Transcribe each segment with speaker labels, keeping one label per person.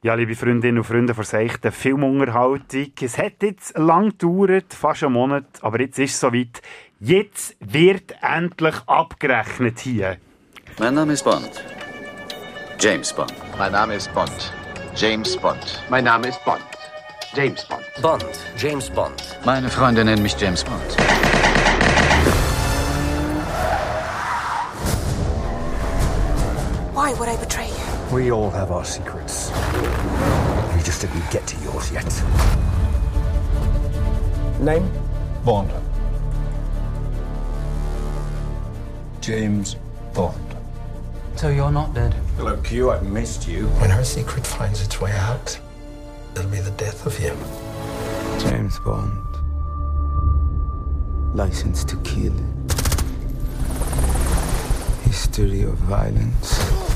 Speaker 1: Ja, liebe Freundinnen und Freunde von seichten Filmunterhaltung. Es hat jetzt lang gedauert, fast einen Monat, aber jetzt ist es soweit. Jetzt wird endlich abgerechnet hier.
Speaker 2: Mein Name ist Bond. James Bond.
Speaker 3: Mein Name ist Bond. James Bond.
Speaker 4: Mein Name ist Bond. James Bond.
Speaker 5: Bond. James Bond.
Speaker 2: Meine Freunde nennen mich James Bond.
Speaker 6: Why would I betray you?
Speaker 7: We all have our secrets. We just didn't get to yours yet. Name? Bond. James Bond.
Speaker 5: So you're not dead?
Speaker 7: Hello, Q. I've missed you. When her secret finds its way out, it'll be the death of him.
Speaker 8: James Bond. License to kill. History of violence.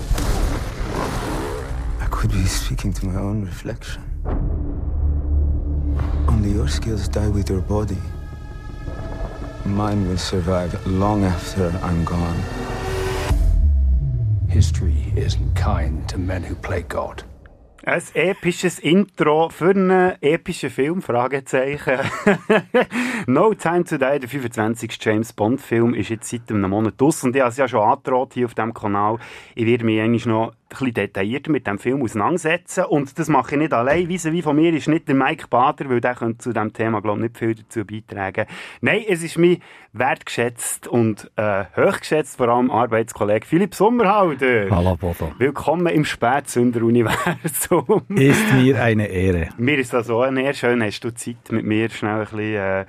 Speaker 8: Could be speaking to my own reflection. Only your skills die with your body. Mine will survive long after I'm gone.
Speaker 7: History isn't kind to men who play God.
Speaker 1: Ein episches Intro für einen epischen Film, Fragezeichen. no Time to Die, der 25. James Bond Film, ist jetzt seit einem Monat aus und ich habe es ja schon angedroht hier auf diesem Kanal. Ich werde mich eigentlich noch bisschen detaillierter mit dem Film auseinandersetzen und das mache ich nicht allein. Wie wie von mir ist nicht der Mike Bader, weil der könnte zu diesem Thema glaube ich nicht viel dazu beitragen. Nein, es ist mir wertgeschätzt und äh, hochgeschätzt, vor allem Arbeitskollege Philipp Sommerhalder.
Speaker 9: Hallo Bodo.
Speaker 1: Willkommen im Spätsünder-Universum.
Speaker 9: Ist mir eine Ehre.
Speaker 1: Mir ist das auch eine Ehre. Schön, hast du Zeit, mit mir schnell ein bisschen äh,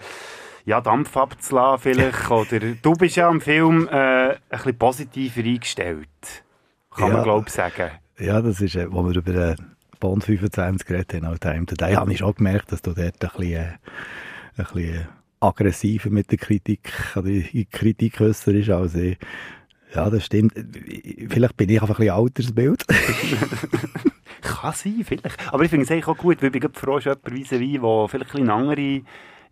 Speaker 1: ja, Dampf abzulassen vielleicht. Oder du bist ja am Film äh, ein bisschen positiver eingestellt. Kann
Speaker 9: Ja.
Speaker 1: man glaube ich sagen.
Speaker 9: Ja, das ist, äh, wo wir über äh, Bond 25 geredet haben, auch Time to Die, habe ich schon gemerkt, dass du dort ein bisschen, äh, ein bisschen aggressiver mit der Kritik, oder die Kritik äußer ist als ich. Ja, das stimmt. Vielleicht bin ich einfach ein bisschen Altersbild.
Speaker 1: Kann sein, vielleicht. Aber ich finde es eigentlich auch gut, weil ich bin froh, ist jemand wie der vielleicht ein bisschen andere,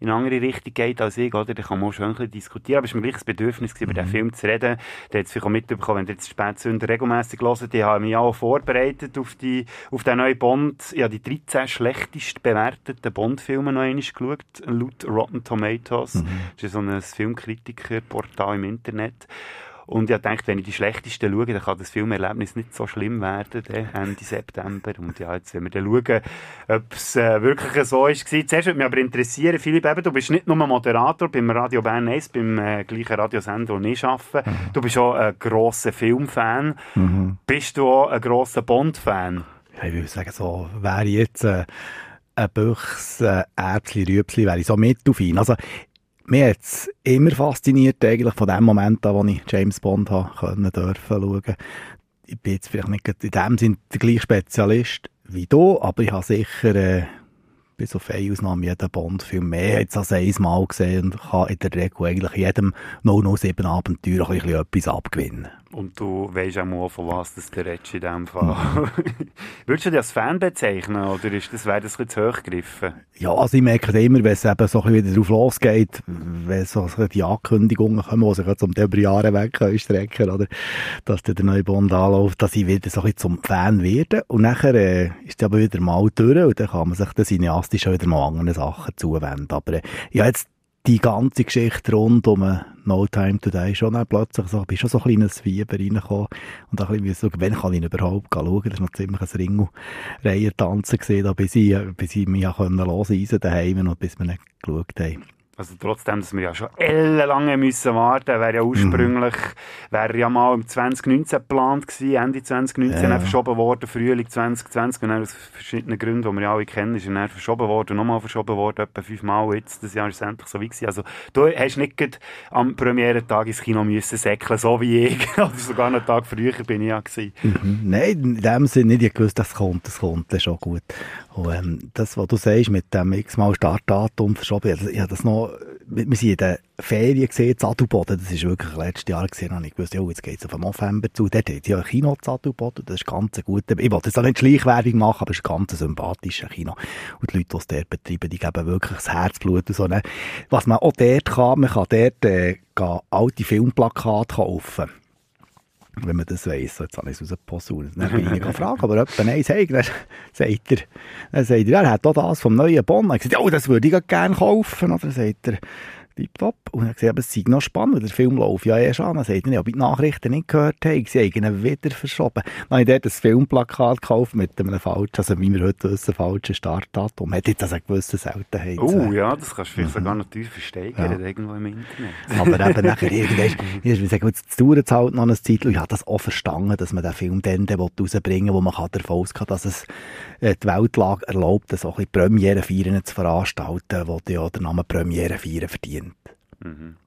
Speaker 1: in eine andere Richtung geht als ich, oder? Da kann man auch schon ein bisschen diskutieren. Aber es war mir gleich ein Bedürfnis, gewesen, über den Film zu reden. Der hat es vielleicht auch mitbekommen, wenn ihr jetzt Spätsünder regelmässig hört. Ich habe mich auch vorbereitet auf, die, auf den neuen Bond. Ich habe die 13 schlechtest bewerteten Bond-Filme noch einmal geschaut, laut Rotten Tomatoes. Das ist so ein Filmkritikerportal im Internet. Und ich dachte, wenn ich die schlechtesten schaue, dann kann das Filmerlebnis nicht so schlimm werden, dann Ende September. Und ja, jetzt werden wir dann schauen, ob es äh, wirklich so ist. Zuerst würde mich aber interessieren, Philipp, eben, du bist nicht nur Moderator beim Radio Bern 1, beim äh, gleichen Radiosender, den ich arbeite. Du bist auch ein grosser Filmfan. Bist du auch ein grosser Bond-Fan?
Speaker 9: Ja, ich würde sagen, so wäre jetzt äh, ein Büchs, äh, Erbsli, Rüebsli, wäre ich so mit auf ihn. Also, mir hat es immer fasziniert, eigentlich von dem Moment an, wo ich James Bond habe dürfen schauen. Ich bin jetzt vielleicht nicht in dem Sinn der gleiche Spezialist wie du, aber ich habe sicher, äh, bis auf eine Ausnahme, jeden Bond-Film mehr jetzt als einmal gesehen und kann in der Regel eigentlich jedem 007 Abenteuer ein bisschen etwas abgewinnen.
Speaker 1: Und du weisst auch mal, von was das der redest in diesem Fall. Würdest du dich als Fan bezeichnen, oder ist das, wäre das ein zu hoch gegriffen?
Speaker 9: Ja, also ich merke immer, wenn es eben so wieder drauf losgeht, wenn so die Ankündigungen kommen, die sich jetzt um die Jahre weg strecken, oder, dass der neue Bond anläuft, dass ich wieder so ein zum Fan werde. Und nachher äh, ist es aber wieder mal durch und dann kann man sich dann cineastisch auch wieder mal anderen Sachen zuwenden. Aber äh, ja, jetzt die ganze Geschichte rund um äh, No Time to Die schon dann plötzlich so, bin schon so ein kleines Fieber reingekommen und auch ein bisschen schauen, wann kann ich überhaupt schauen. Das war noch ziemlich ein Ringelreihe tanzen gesehen, bis ich, äh, bis ich mich können loseisen daheim und bis wir nicht geschaut haben.
Speaker 1: Also trotzdem, dass wir ja schon ellenlange müssen warten, wäre ja ursprünglich, wäre ja mal im 2019 geplant gewesen, Ende 2019,
Speaker 9: Ja.
Speaker 1: dann verschoben worden, Frühling 2020, und dann aus verschiedenen Gründen, die wir ja alle kennen, ist er dann verschoben worden, nochmal verschoben worden, etwa fünfmal jetzt, das Jahr ist endlich so wie gewesen. Also du hast nicht am Premierentag ins Kino müssen säckeln, so wie ich, oder sogar einen Tag früher bin ich ja gewesen.
Speaker 9: Mhm. Nein, in dem Sinne nicht. Ich wusste, das kommt, das kommt, das ist schon gut. Und, ähm, das, was du sagst, mit dem x-mal Startdatum verschoben, ich, ich habe das noch, wir sind in den Ferien gesehen, Zadelboden, das ist wirklich letztes Jahr gesehen, und ich wusste, oh, jetzt geht's auf den November zu, dort hat ja ein Kino Zadelboden, das ist ganz ein guter, ich wollte jetzt auch nicht Schleichwerbung machen, aber es ist ein ganz sympathisches Kino. Und die Leute, die es dort betreiben, die geben wirklich das Herzblut und so. Ne? Was man auch dort kann, man kann dort, äh, alte Filmplakate kaufen wenn man das weiss. Jetzt habe ich es rausgeposaunt. Dann bin ich gefragt, aber jemand eins hey, dann sagt er, dann sagt er, er hat auch das vom neuen Bonn. Ich gesagt, oh, das würde ich gerne kaufen. Oder sagt er, tipptopp. Und er gesagt, aber es sei noch spannend, der Film läuft ja erst an. Sagt er, ob ich die Nachrichten nicht gehört habe, sie haben ihn wieder verschoben. Dann habe ich dort ein Filmplakat gekauft mit einem falschen, also wie wir heute wissen, falschen Startdatum. Hat jetzt also eine gewisse Seltenheit.
Speaker 1: Oh ja, das kannst du vielleicht sogar noch tief versteigern, ja. irgendwo im Internet.
Speaker 9: Aber eben nachher irgendwann, ich sagen, jetzt dauert es halt noch eine Zeit, ich habe das auch verstanden, dass man den Film dann rausbringen will, wo man davon ausgehen kann, dass es äh, die Weltlage erlaubt, so ein bisschen Premiere-Feiern zu veranstalten, wo ja den Namen Premiere-Feiern verdient.
Speaker 1: Mhm.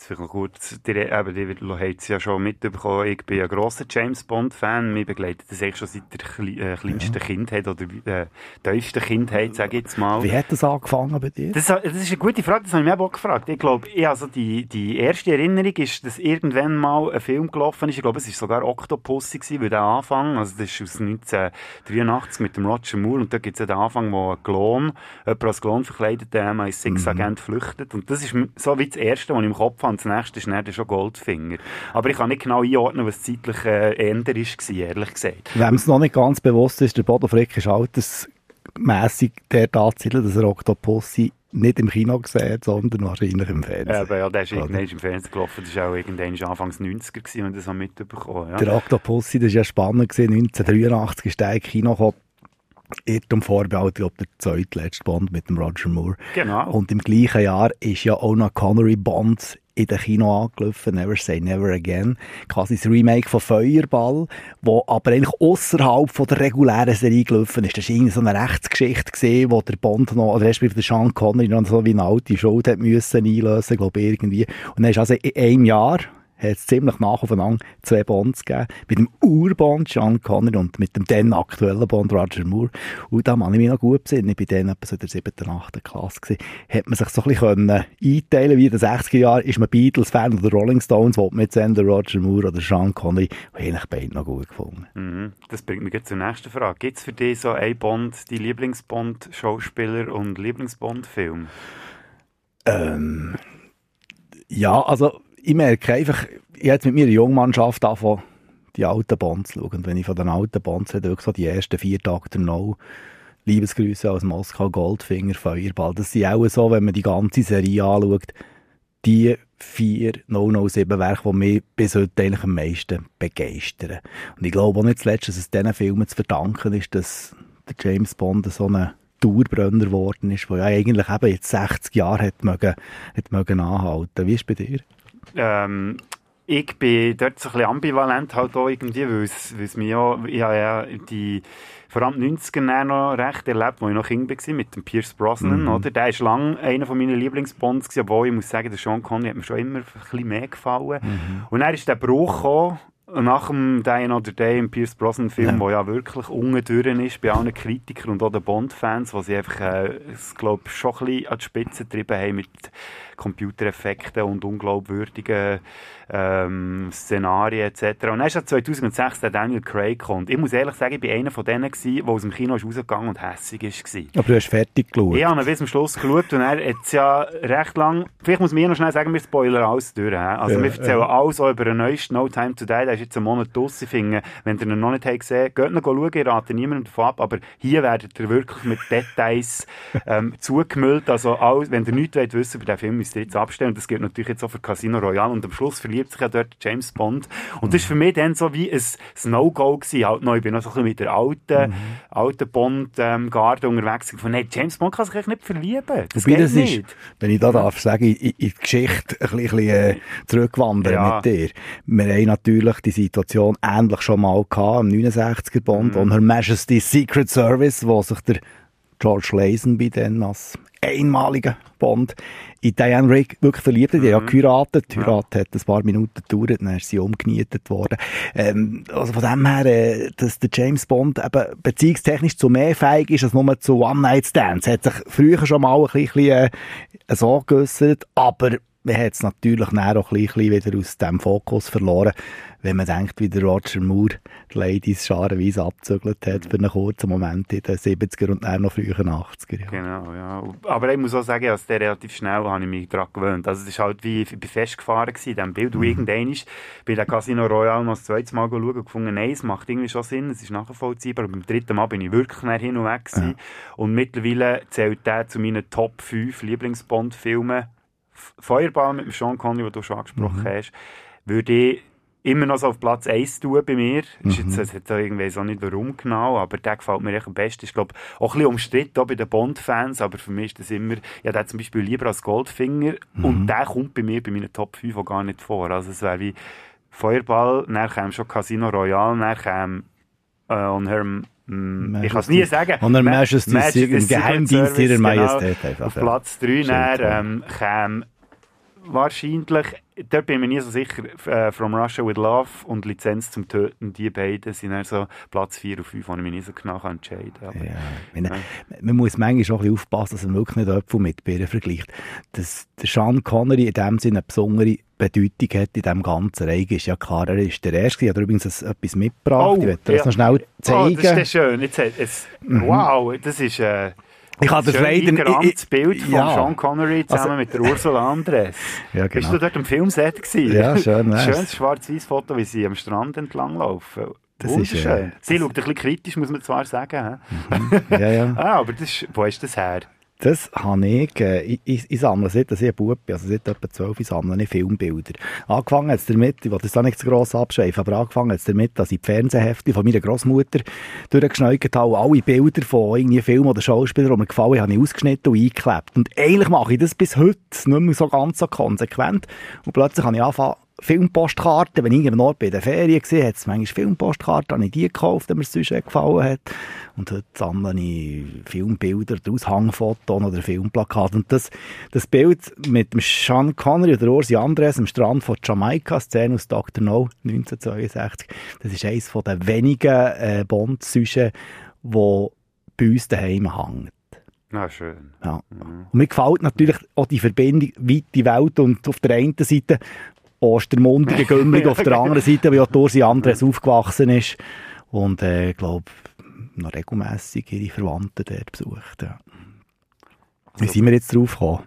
Speaker 1: Vielleicht kurz, die, eben, die es ja schon mitbekommen, ich bin ein grosser James Bond-Fan, mich begleitet das eigentlich schon seit der Kle äh, kleinsten ja. Kindheit oder äh, tiefsten Kindheit, sage ich jetzt mal.
Speaker 9: Wie hat das angefangen bei dir?
Speaker 1: Das, das ist eine gute Frage, das habe ich mir auch gefragt. Ich glaube, also die, die erste Erinnerung ist, dass irgendwann mal ein Film gelaufen ist, ich glaube, es war sogar Octopussy, weil der Anfang, also das ist aus 1983 mit dem Roger Moore und da gibt es ja den Anfang, wo ein Klon, jemand als Klon verkleidet, der als Six-Agent mhm. flüchtet und das ist so wie das Erste, was ich im Kopf habe, und das nächste ist dann schon Goldfinger. Aber ich kann nicht genau einordnen, was zeitlich äh, änder war, ehrlich gesagt.
Speaker 9: Wem es noch nicht ganz bewusst ist, der Bodo Frick ist altersmässig der Tatsache, dass er Octopussy nicht im Kino gesehen, sondern wahrscheinlich im Fernsehen.
Speaker 1: Ja, aber ja, der ist irgendwann im Fernsehen gelaufen. Das war auch irgendwann Anfangs 90er, gewesen, wenn das so mitbekommen. Ja.
Speaker 9: Der Octopussy, das war ja spannend. Gewesen. 1983 ist der im Kino gekommen. Irrtum vorbehalten, ob der zweitletzte Bond mit dem Roger Moore.
Speaker 1: Genau.
Speaker 9: Und im gleichen Jahr ist ja auch noch Connery Bond in den Kino angelaufen, Never Say Never Again. Quasi das Remake von Feuerball, wo aber eigentlich außerhalb von der regulären Serie gelaufen ist. Das war irgendwie so eine Rechtsgeschichte gesehen, wo der Bond noch, oder respektive der Sean Connery noch so wie eine alte Schuld hat müssen einlösen, glaube ich, irgendwie. Und dann ist also in einem Jahr, hat es ziemlich nach aufeinander zwei Bonds gegeben. Mit dem Urbond Sean Connery und mit dem dann aktuellen Bond Roger Moore. Und da kann ich mich noch gut besinnen. Ich war dann etwa so in der 7. 8. Klasse. Gewesen. Hat man sich so ein bisschen einteilen wie in den 60er Jahren. Ist man Beatles-Fan oder Rolling Stones, wo man jetzt entweder Roger Moore oder Sean Connery, habe ich beide noch gut gefunden.
Speaker 1: Mhm. Das bringt mich zur nächsten Frage. Gibt es für dich so ein Bond, die Lieblingsbond-Schauspieler und Lieblingsbond-Film?
Speaker 9: Ähm, ja, also ich merke einfach, ich jetzt mit meiner Jungmannschaft anfangen, die alten Bonds zu schauen. Und wenn ich von den alten Bonds rede, so die ersten vier Tage der No, Liebesgrüße aus Moskau, Goldfinger, Feuerball, das sind auch so, wenn man die ganze Serie anschaut, die vier 007 Werke, die mich bis heute eigentlich am meisten begeistern. Und ich glaube auch nicht zuletzt, dass es diesen Filmen zu verdanken ist, dass der James Bond so ein Dauerbrenner geworden ist, der ja eigentlich eben jetzt 60 Jahre hat mögen, hat mögen anhalten. Wie ist es bei dir?
Speaker 1: Ähm, ich bin dort so ein bisschen ambivalent halt auch irgendwie, weil es, mir ja, ich habe ja die, vor allem die 90er noch recht erlebt, wo ich noch Kind war, mit dem Pierce Brosnan, mhm. oder? Der ist lange einer von meinen Lieblingsbonds obwohl ich muss sagen, der Sean Connery hat mir schon immer ein bisschen mehr gefallen. Mhm. Und dann ist der Bruch gekommen, nach dem Die Another Day im Pierce Brosnan Film, ja. ja wirklich ungedürren ist bei allen Kritikern und auch den Bond-Fans, wo sie einfach, äh, glaube schon ein bisschen an die Spitze getrieben haben mit Computereffekten und unglaubwürdigen ähm, Szenarien etc. Und dann ist 2006 der Daniel Craig gekommen. Ich muss ehrlich sagen, ich war einer von denen, der aus dem Kino ist rausgegangen und hässig war.
Speaker 9: Aber du hast fertig geschaut?
Speaker 1: Ich habe bis zum Schluss geschaut und er hat ja recht lang, vielleicht muss mir noch schnell sagen, wir spoilern alles durch. Also ja, wir erzählen ja. alles auch über den neuesten No Time To Die, der ist jetzt einen Monat draussen. Ich finde, wenn ihr ihn noch nicht habt gesehen geht noch schauen, ich rate niemandem davon ab, aber hier werdet ihr wirklich mit Details ähm, zugemüllt. Also alles, wenn ihr nichts wollt wissen über den Film, jetzt abstellen. Und das gilt natürlich jetzt auch für Casino Royale und am Schluss verliebt sich ja dort James Bond. Und das war für mich dann so wie ein, No-Go gewesen. Halt noch, ich bin noch so ein bisschen mit der alten, mhm. alten Bond-Garde ähm, unterwegs. Von, nee, James Bond kann sich nicht verlieben. Das Wobei geht das nicht. Ist,
Speaker 9: wenn ich da darf sagen, in, in die Geschichte ein bisschen, äh, zurückwandern ja. mit dir. Wir haben natürlich die Situation ähnlich schon mal gehabt, im 69er Bond mhm. und Her Majesty's Secret Service, wo sich der George Lazenby dann als einmaliger Bond in Diane Rick wirklich verliebt. Die mhm. haben ja geheiratet. Die Heirat ja. hat ein paar Minuten gedauert, dann ist sie umgenietet worden. Ähm, also von dem her, äh, dass der James Bond eben beziehungstechnisch zu mehr fähig ist als nur zu One-Night-Stands. Hat sich früher schon mal ein bisschen äh, so geäussert, aber man hat es natürlich auch ein bisschen wieder aus dem Fokus verloren, wenn man denkt, wie der Roger Moore die Ladies scharenweise abzügelt hat für einen kurzen Moment in den 70er und dann noch frühen 80er. Ja.
Speaker 1: Genau, ja. Aber ich muss auch sagen, als der relativ schnell habe ich mich daran gewöhnt. Also es ist halt wie, ich bin festgefahren gewesen in diesem Bild. Und irgendwann ist bei der Casino Royale noch das zweite Mal schauen und gefunden, nein, es macht irgendwie schon Sinn, es ist nachvollziehbar. Und beim dritten Mal bin ich wirklich näher hin und weg gewesen. Und mittlerweile zählt der zu meinen Top 5 Lieblings-Bond-Filmen. Feuerball mit dem Sean Connery, den du schon angesprochen hast, würde ich immer noch so auf Platz 1 tun bei mir. Ist jetzt, es hat irgendwie weiß auch nicht warum genau, aber der gefällt mir echt am besten. Ich glaube, auch ein bisschen umstritten auch bei den Bond-Fans, aber für mich ist das immer, ja, der zum Beispiel lieber als Goldfinger und der kommt bei mir bei meinen Top 5 auch gar nicht vor. Also es wäre wie Feuerball, dann käme schon Casino Royale, dann käme äh, on her, mm, ich kann es nie sagen.
Speaker 9: On Her Majesty's
Speaker 1: Majesty's
Speaker 9: im Geheimdienst ihrer
Speaker 1: Service,
Speaker 9: Majestät
Speaker 1: Genau.
Speaker 9: einfach,
Speaker 1: Auf. Platz 3
Speaker 9: Stimmt,
Speaker 1: dann,
Speaker 9: ja.
Speaker 1: ähm, käme wahrscheinlich, dort bin ich mir nie so sicher, äh, From Russia with Love und Lizenz zum Töten, die beiden sind dann so Platz 4 und 5, wo ich mich nie so genau entscheiden kann. Aber-
Speaker 9: Ja, ich meine, Man muss manchmal auch ein bisschen aufpassen, dass man wirklich nicht Äpfel mit Birnen vergleicht. Dass der Sean Connery in dem Sinne eine besondere Bedeutung hat in diesem ganzen Reich, ist ja klar. Er ist der Erste. Ich habe übrigens etwas mitgebracht. ich werde dir das noch schnell
Speaker 1: Oh,
Speaker 9: zeigen.
Speaker 1: das ist schön. Jetzt, hat es, Wow, das ist äh,
Speaker 9: Ich habe das leider- ich-
Speaker 1: Bild von
Speaker 9: ja.
Speaker 1: Sean Connery zusammen
Speaker 9: Also-
Speaker 1: mit der Ursula Andres.
Speaker 9: Ja,
Speaker 1: Bist
Speaker 9: genau.
Speaker 1: du dort am Filmset gewesen?
Speaker 9: Ja, schön wär's.
Speaker 1: Schönes schwarz-weiß Foto, wie sie am Strand entlang laufen.
Speaker 9: Das ist,
Speaker 1: Wunderschön.
Speaker 9: äh,
Speaker 1: sie schaut ein bisschen kritisch, muss man zwar sagen. hä?
Speaker 9: Ja, ja.
Speaker 1: ah, aber das ist, wo ist das her?
Speaker 9: Das habe ich, äh, ich, ich, ich sammle seit, ich ein Bub bin, also seit etwa 12 ich sammle ich Filmbilder. Angefangen hat es damit, ich will das da nicht zu gross abschreifen, aber angefangen hat es damit, dass ich die Fernsehhefte von meiner Großmutter durchgeschneugert habe und alle Bilder von irgendwie Filmen oder Schauspielern, die mir gefallen, habe ich ausgeschnitten und eingeklebt. Und eigentlich mache ich das bis heute nicht mehr so ganz so konsequent. Und plötzlich habe ich angefangen, Filmpostkarten, wenn ich irgendwo bei der Ferien war, hat es manchmal Filmpostkarten, habe ich die gekauft, die mir nicht gefallen hat. Und heute sammle ich Filmbilder, Aushangfotos oder Filmplakate. Und das, das Bild mit dem Sean Connery oder Ursi Andres am Strand von Jamaika, Szene aus Dr. No, 1962, das ist eines den wenigen äh, Bond-Süschen, wo bei uns daheim hängt.
Speaker 1: Na, schön.
Speaker 9: Ja. Und mir gefällt natürlich auch die Verbindung weite Welt und auf der einen Seite Ostermundigen, Gümmling, auf der anderen Seite, wie auch Ursi Andres aufgewachsen ist und äh, ich glaube noch regelmässig ihre Verwandten dort besucht. Ja. Wie sind wir jetzt drauf gekommen?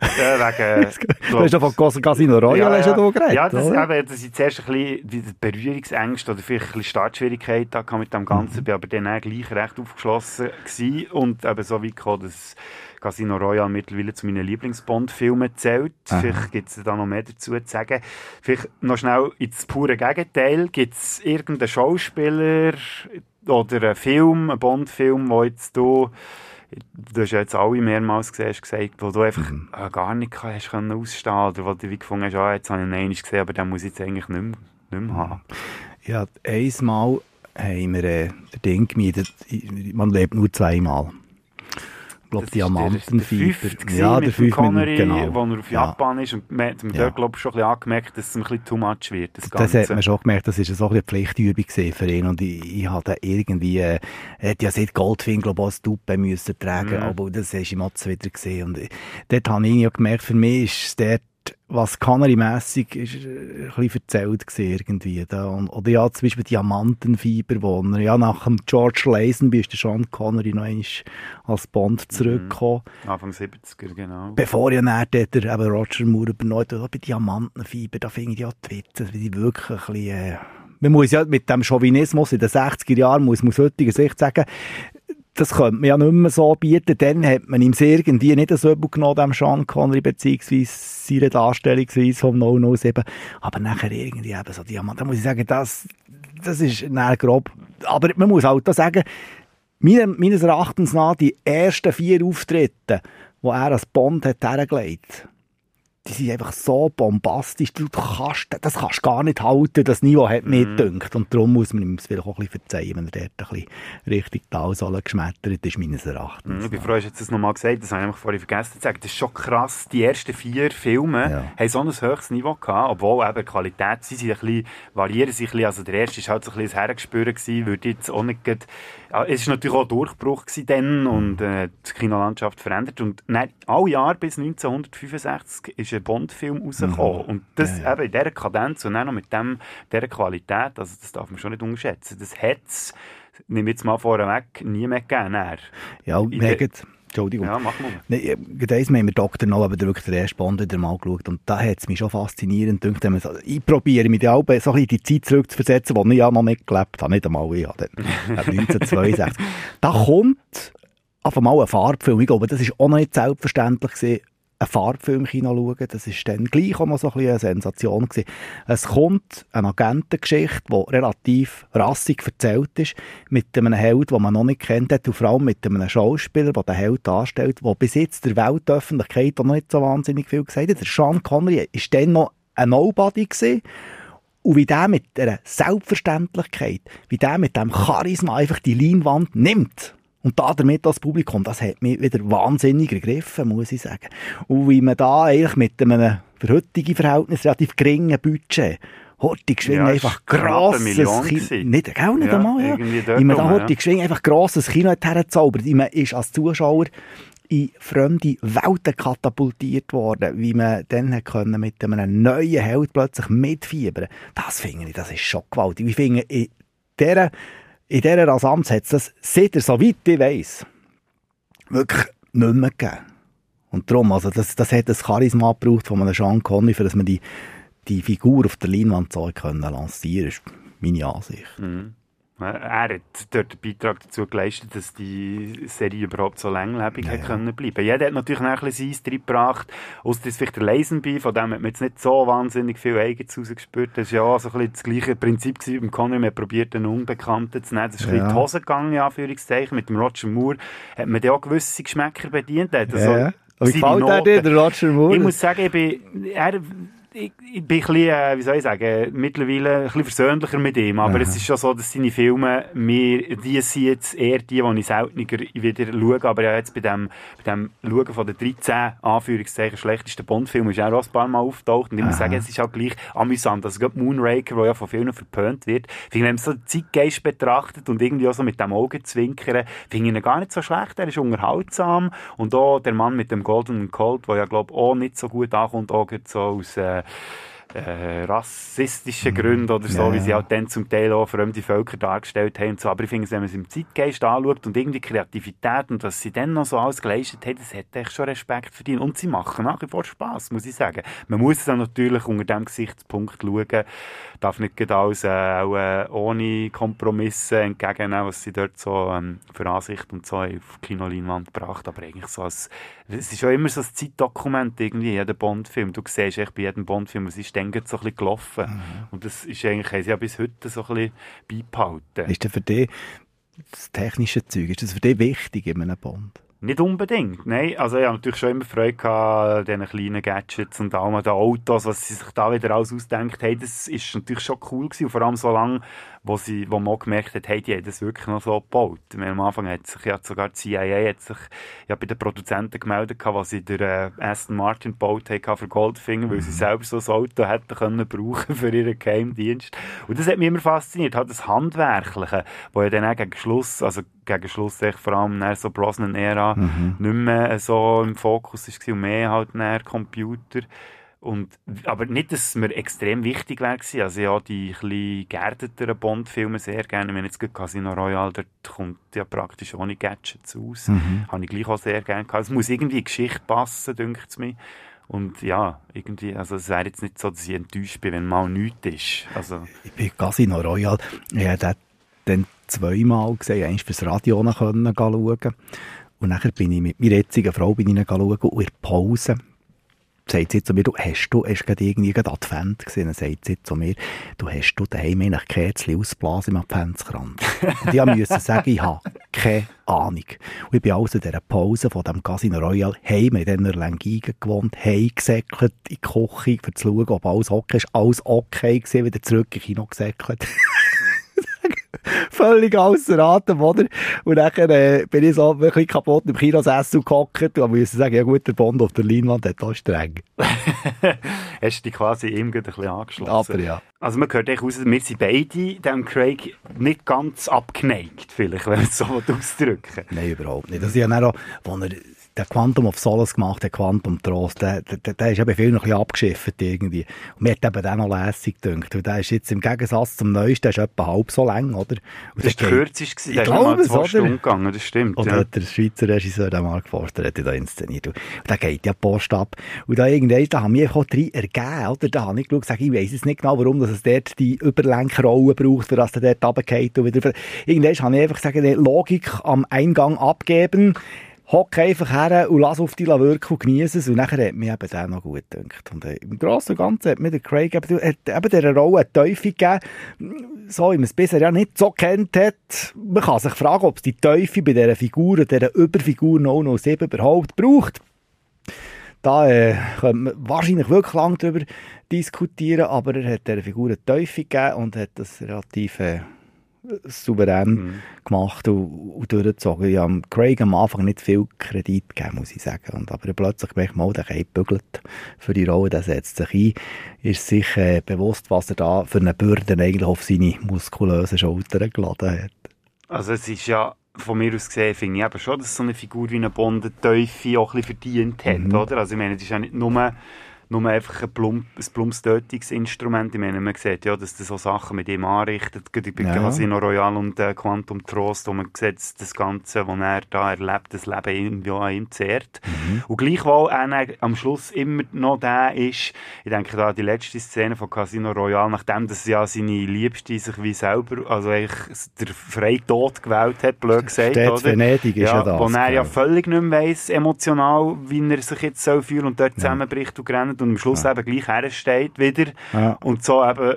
Speaker 1: Äh, wegen,
Speaker 9: Du hast ja von Cas- Casino Royale hast du da geredet,
Speaker 1: Ja, das,
Speaker 9: oder?
Speaker 1: eben, das ist zuerst ein bisschen Berührungsängste oder vielleicht ein bisschen Startschwierigkeiten mit dem Ganzen,
Speaker 9: Mhm.
Speaker 1: bin aber dann auch gleich recht aufgeschlossen gewesen und eben so weit gekommen, dass Casino Royale mittlerweile zu meinen Lieblings-Bond-Filmen zählt.
Speaker 9: Aha.
Speaker 1: Vielleicht gibt es da noch mehr dazu zu sagen. Vielleicht noch schnell ins pure Gegenteil. Gibt es irgendeinen Schauspieler oder einen Film, einen Bond-Film, wo jetzt du Du hast ja jetzt alle mehrmals gesehen, hast gesagt, wo du einfach
Speaker 9: Mhm.
Speaker 1: äh, gar nicht hast können ausstehen oder wo du wie gefunden hast, ah, jetzt habe ich ihn einmal gesehen, aber den muss ich jetzt eigentlich nicht mehr, nicht mehr haben.
Speaker 9: Ja, einmal haben wir äh, der Ding gemietet, man lebt nur zweimal. Ich glaube, Diamantenfieber. Ja, der
Speaker 1: mit dem
Speaker 9: fünf
Speaker 1: Connery,
Speaker 9: mit, genau.
Speaker 1: wo er auf
Speaker 9: Ja.
Speaker 1: Japan ist. Und man hat
Speaker 9: Ja.
Speaker 1: dort, glaube ich, schon ein bisschen angemerkt, dass es ein bisschen too much wird, das
Speaker 9: Das hat man schon gemerkt, das war so ein bisschen eine Pflichtübung für ihn. Und ich, ich hatte irgendwie, äh, er hat ja seit Goldfing, glaube ich, das Dupe müssen tragen,
Speaker 1: Mhm.
Speaker 9: aber das ist ihm auch zuwider gesehen. Und äh, dort habe ich ja gemerkt, für mich ist es dort, was Connery-mässig ist, äh, ein bisschen verzählt irgendwie. Da. Und, oder ja, zum Beispiel Diamantenfieber, wo er, ja, nach dem George Lazenby ist der Sean Connery noch einmal als Bond zurückgekommen.
Speaker 1: Anfang 70er, genau.
Speaker 9: Bevor ja dann dort der eben Roger Moore übernommen hat, bei Diamantenfieber, da finde ich ja die Witze, wie die wirklich ein bisschen, äh, man muss ja mit dem Chauvinismus in den 60er Jahren, muss man aus heutiger Sicht sagen, das könnte man ja nicht mehr so bieten. Dann hat man ihm irgendwie nicht so übel genommen, dem Sean Connery, beziehungsweise seine Darstellungsweise vom 007. Aber nachher irgendwie eben so Diamant, da muss ich sagen, das, das ist dann grob. Aber man muss halt auch sagen, meiner- meines Erachtens nach die ersten vier Auftritte, die er als Bond hat hergelegt die sind einfach so bombastisch. Du kannst, das kannst du gar nicht halten. Das Niveau hat mich
Speaker 1: Mhm.
Speaker 9: gedünkt. Und darum muss man ihm es vielleicht auch ein bisschen verzeihen, wenn er dort ein bisschen richtig Talsohle geschmettert ist, meines Erachtens.
Speaker 1: Mhm, Ich bin froh, hast du jetzt das nochmal gesagt, das habe ich vorhin vergessen zu sagen. Das ist schon krass. Die ersten vier Filme
Speaker 9: Ja.
Speaker 1: haben so ein höchstes Niveau gehabt, obwohl eben die Qualität, sie sind ein bisschen, variieren sich ein bisschen. Also der erste war halt so ein bisschen das Hergespür gewesen, würde jetzt auch nicht grad, ja, es war natürlich auch ein Durchbruch gewesen dann und äh, die Kinolandschaft verändert und dann, alle Jahre bis 1965 ist ein Bond-Film rausgekommen. Und das
Speaker 9: Ja, ja.
Speaker 1: eben in dieser Kadenz und auch noch mit dem, dieser Qualität, also das darf man schon nicht unterschätzen. Das hat es, nehme jetzt mal vorweg, nie mehr gegeben. nachher.
Speaker 9: Ja, wir
Speaker 1: der-
Speaker 9: haben- Entschuldigung.
Speaker 1: Ja, mach mal.
Speaker 9: Eins, wir haben mit Dr. No aber wirklich den ersten Bond wieder mal geschaut und da hat es mich schon faszinierend gedacht, wenn ich probiere mich so ein bisschen in die Zeit zurückzuversetzen, die ich ja noch nicht gelebt habe, nicht einmal ich, habe dann, äh, 1962. da kommt auf einmal ein Farbfilm, ich glaube, das ist auch noch nicht selbstverständlich gewesen, einen Farbfilm im schauen, das ist dann gleich auch noch so ein bisschen eine Sensation gewesen. Es kommt eine Agentengeschichte, die relativ rassig erzählt ist, mit einem Held, den man noch nicht kennt und vor allem mit einem Schauspieler, der den Held darstellt, der bis jetzt der Weltöffentlichkeit noch nicht so wahnsinnig viel gesagt hat. Der Sean Connery ist dann noch ein Nobody gewesen. Und wie der mit der Selbstverständlichkeit, wie der mit dem Charisma einfach die Leinwand nimmt. Und da damit das Publikum, das hat mich wieder wahnsinnig ergriffen, muss ich sagen. Und wie man da eigentlich mit einem für heutige Verhältnis relativ geringen Budget Hortig Schwing
Speaker 1: Ja,
Speaker 9: einfach grosses Kino. Nicht, gell, nicht
Speaker 1: Ja,
Speaker 9: einmal, ja. Wie man da
Speaker 1: ja.
Speaker 9: Hortig Schwing einfach grosses Kino hat hergezaubert. Wie man ist als Zuschauer in fremde Welten katapultiert worden, wie man dann können mit einem neuen Held plötzlich mitfiebern. Das finde ich, das ist schon gewaltig. Ich finde, in dieser, in dieser Rasanz hat es das, seit er so weit ich weiss, wirklich nicht mehr gegeben. Und darum, also das, das hat ein Charisma gebraucht von einem Sean Connery, für dass man die, die Figur auf der Leinwand so lancieren ist meine Ansicht.
Speaker 1: Er hat dort einen Beitrag dazu geleistet, dass die Serie überhaupt so langlebig hat können bleiben. Jeder hat natürlich noch ein bisschen Eis reingebracht. Ausser jetzt vielleicht der Lazenby, von dem hat man jetzt nicht so wahnsinnig viel Eigens rausgespürt. Das war ja auch so ein bisschen das gleiche Prinzip gewesen beim Connery. Man probiert, einen Unbekannten zu nehmen. Das ist ein bisschen
Speaker 9: Ja.
Speaker 1: in die Hose gegangen, in Anführungszeichen. Mit dem Roger Moore hat man dann auch gewisse Geschmäcker bedient. Also
Speaker 9: Ja. Wie gefällt er dir, der Roger Moore?
Speaker 1: Ich muss sagen, ich bin, er, ich, ich bin ein bisschen, äh, wie soll ich sagen, mittlerweile ein bisschen versöhnlicher mit ihm. Aber es ist schon so, dass seine Filme, mir, die sind jetzt eher die, die ich seltener wieder schaue. Aber ja, jetzt bei dem, bei dem Schauen von den 13, Anführungszeichen, schlechtesten Bond-Filmen ist er auch ein paar Mal auftaucht. Und ich muss sagen, es ist auch gleich amüsant. Also gerade Moonraker, der ja von vielen verpönt wird, finde ich, wenn man so den Zeitgeist betrachtet und irgendwie auch so mit dem Auge zwinkern, finde ich ihn gar nicht so schlecht. Er ist unterhaltsam. Und auch der Mann mit dem Golden Colt, der ja, glaube ich, auch nicht so gut ankommt, auch so aus, äh, uh, äh, rassistischen Gründen oder so,
Speaker 9: Ja,
Speaker 1: wie sie halt dann zum Teil auch fremde Völker dargestellt haben so. Aber ich finde, wenn man es im Zeitgeist anschaut und irgendwie Kreativität und was sie dann noch so alles geleistet haben, das hat echt schon Respekt verdient. Und sie machen nach wie vor Spass, muss ich sagen. Man muss es dann natürlich unter dem Gesichtspunkt schauen, darf nicht alles äh, auch, äh, ohne Kompromisse entgegennehmen, was sie dort so ähm, für Ansicht und so auf Kinoleinwand gebracht aber eigentlich so als, es ist ja immer so ein Zeitdokument irgendwie, jeder Bond-Film. Du siehst echt bei jedem Bond-Film, was ist dann gerade so ein bisschen gelaufen. Und das ist eigentlich, haben sie ja bis heute so ein bisschen beibehalten.
Speaker 9: Ist denn für dich das technische Zeug, ist das für dich wichtig in einem Bond?
Speaker 1: Nicht unbedingt, nein. Also ich habe natürlich schon immer Freude gehabt an diesen kleinen Gadgets und an den Autos, was sie sich da wieder alles ausdenkt haben. Das ist natürlich schon cool gewesen. Und vor allem so lange, wo, sie, wo man auch gemerkt hat, hey, die haben das wirklich noch so gebaut. Meine, am Anfang hat sich ja sogar die CIA hat sich ja bei den Produzenten gemeldet, was sie der äh, Aston Martin gebaut haben für Goldfinger, weil sie selber so ein Auto hätten können brauchen für ihren Geheimdienst. Und das hat mich immer fasziniert, halt das Handwerkliche, wo ja dann auch gegen Schluss, also gegen Schluss echt vor allem nach so Brosnan-Ära nicht mehr so im Fokus war und mehr halt näher Computer. Und, aber nicht, dass es mir extrem wichtig wäre gewesen. Also ja, die etwas geerdeteren Bond-Filme sehr gerne. Meine, jetzt Casino Royale, dort kommt ja praktisch ohne Gadgets aus. Habe ich gleich auch sehr gerne gehabt. Es muss irgendwie in Geschichte passen, denkt es mir. Und ja, irgendwie, also es wäre jetzt nicht so, dass ich enttäuscht bin, wenn mal nichts ist. Also,
Speaker 9: Ich bin Casino Royal. Ich habe den dann zweimal gesehen, eins fürs Radio noch können schauen. Und nachher bin ich mit meiner jetzigen Frau bin ich schauen und in der Pause sagt sie zu mir, du hast du, hast gerade irgendwie gerade Advent gesehen, dann sagt sie zu mir, du hast du daheim eigentlich Kerzen ausblasen im Adventskranz. Und ich musste sagen, ich habe keine Ahnung. Und ich bin also in dieser Pause von dem Casino Royal heim in dieser Langige gewohnt, heimgesäckelt in die Küche, um zu schauen, ob alles okay ist. Alles okay gewesen, wieder zurück in Kino gesäckelt. Völlig ausser Atem, oder? Und dann äh, bin ich so wirklich kaputt im Kinosessel gehockt und musste sagen, ja gut, der Bond auf der Leinwand hat auch streng.
Speaker 1: hast du dich quasi ihm gerade ein bisschen angeschlossen.
Speaker 9: Aber ja.
Speaker 1: Also man hört raus, wir sind beide dem Craig nicht ganz abgeneigt, vielleicht, wenn man es so ausdrücken
Speaker 9: Nein, überhaupt nicht. Das ist ja auch, wo er der Quantum of Solace gemacht, der Quantum Trost, der, der, der ist eben viel noch ein bisschen abgeschifft irgendwie. Und mir hat eben den noch lässig gedacht. Und der ist jetzt im Gegensatz zum Neuesten, der ist etwa halb so lang, oder? Und
Speaker 1: Das war der kürzeste,
Speaker 9: Ich
Speaker 1: der ist
Speaker 9: glaube
Speaker 1: mal
Speaker 9: es,
Speaker 1: zwei
Speaker 9: oder?
Speaker 1: Stunden gegangen, das stimmt.
Speaker 9: Oder
Speaker 1: ja.
Speaker 9: der Schweizer Regisseur den Mark Forster hat da inszeniert. Und da geht ja die Post ab. Und da irgendwann, da haben wir einfach drei ergeben, oder? Da habe ich geschaut, sag, ich weiss jetzt nicht genau, warum dass es dort die Überlenkrolle braucht, für das der dort runtergeht und wieder. Irgendwann habe ich einfach gesagt, nee, Logik am Eingang abgeben. Hock einfach her und lass auf die wirken und genieße es. Und nachher hat mir eben der noch gut gedacht. Und äh, im Großen und Ganzen hat mir der Craig eben, hat eben dieser Rolle eine Teufel gegeben, so wie man es bisher ja nicht so kennt hat. Man kann sich fragen, ob es die Teufel bei dieser Figur, dieser Überfigur 007 überhaupt braucht. Da äh, könnte man wahrscheinlich wirklich lang darüber diskutieren, aber er hat dieser Figur eine Teufel gegeben und hat das relativ äh, souverän
Speaker 1: Mhm.
Speaker 9: gemacht und, und durchgezogen. Ich habe Craig am Anfang nicht viel Kredit gegeben, muss ich sagen. Und aber plötzlich gemerkt, ich mal, der Kai bügelt für die Rolle, der setzt sich ein, ist sich äh, bewusst, was er da für eine Bürde eigentlich auf seine muskulösen Schultern geladen hat.
Speaker 1: Also es ist ja, von mir aus gesehen, finde ich eben schon, dass so eine Figur wie eine Bond eine Teufel auch ein bisschen verdient hat,
Speaker 9: Mhm.
Speaker 1: oder? Also ich meine, es ist ja nicht nur, nur einfach ein, plump, ein plumpes Tötungsinstrument. Ich meine, man sieht ja, dass das so Sachen mit ihm anrichtet, gerade bei
Speaker 9: Ja.
Speaker 1: Casino Royale und äh, Quantum Trost, wo man sieht, das Ganze, was er da erlebt, das Leben irgendwie an ihm zehrt.
Speaker 9: Mhm.
Speaker 1: Und gleichwohl einer am Schluss immer noch der ist, ich denke da an die letzte Szene von Casino Royale, nachdem das ja seine Liebste sich wie selber, also eigentlich der freie Tod gewählt hat, blöd gesagt,
Speaker 9: Stets
Speaker 1: oder?
Speaker 9: Venedig ist ja das,
Speaker 1: Wo er ja völlig nicht mehr weiss, emotional, wie er sich jetzt soll fühlen und dort zusammenbricht und rennt und am Schluss eben gleich hersteht wieder
Speaker 9: Ja.
Speaker 1: und so eben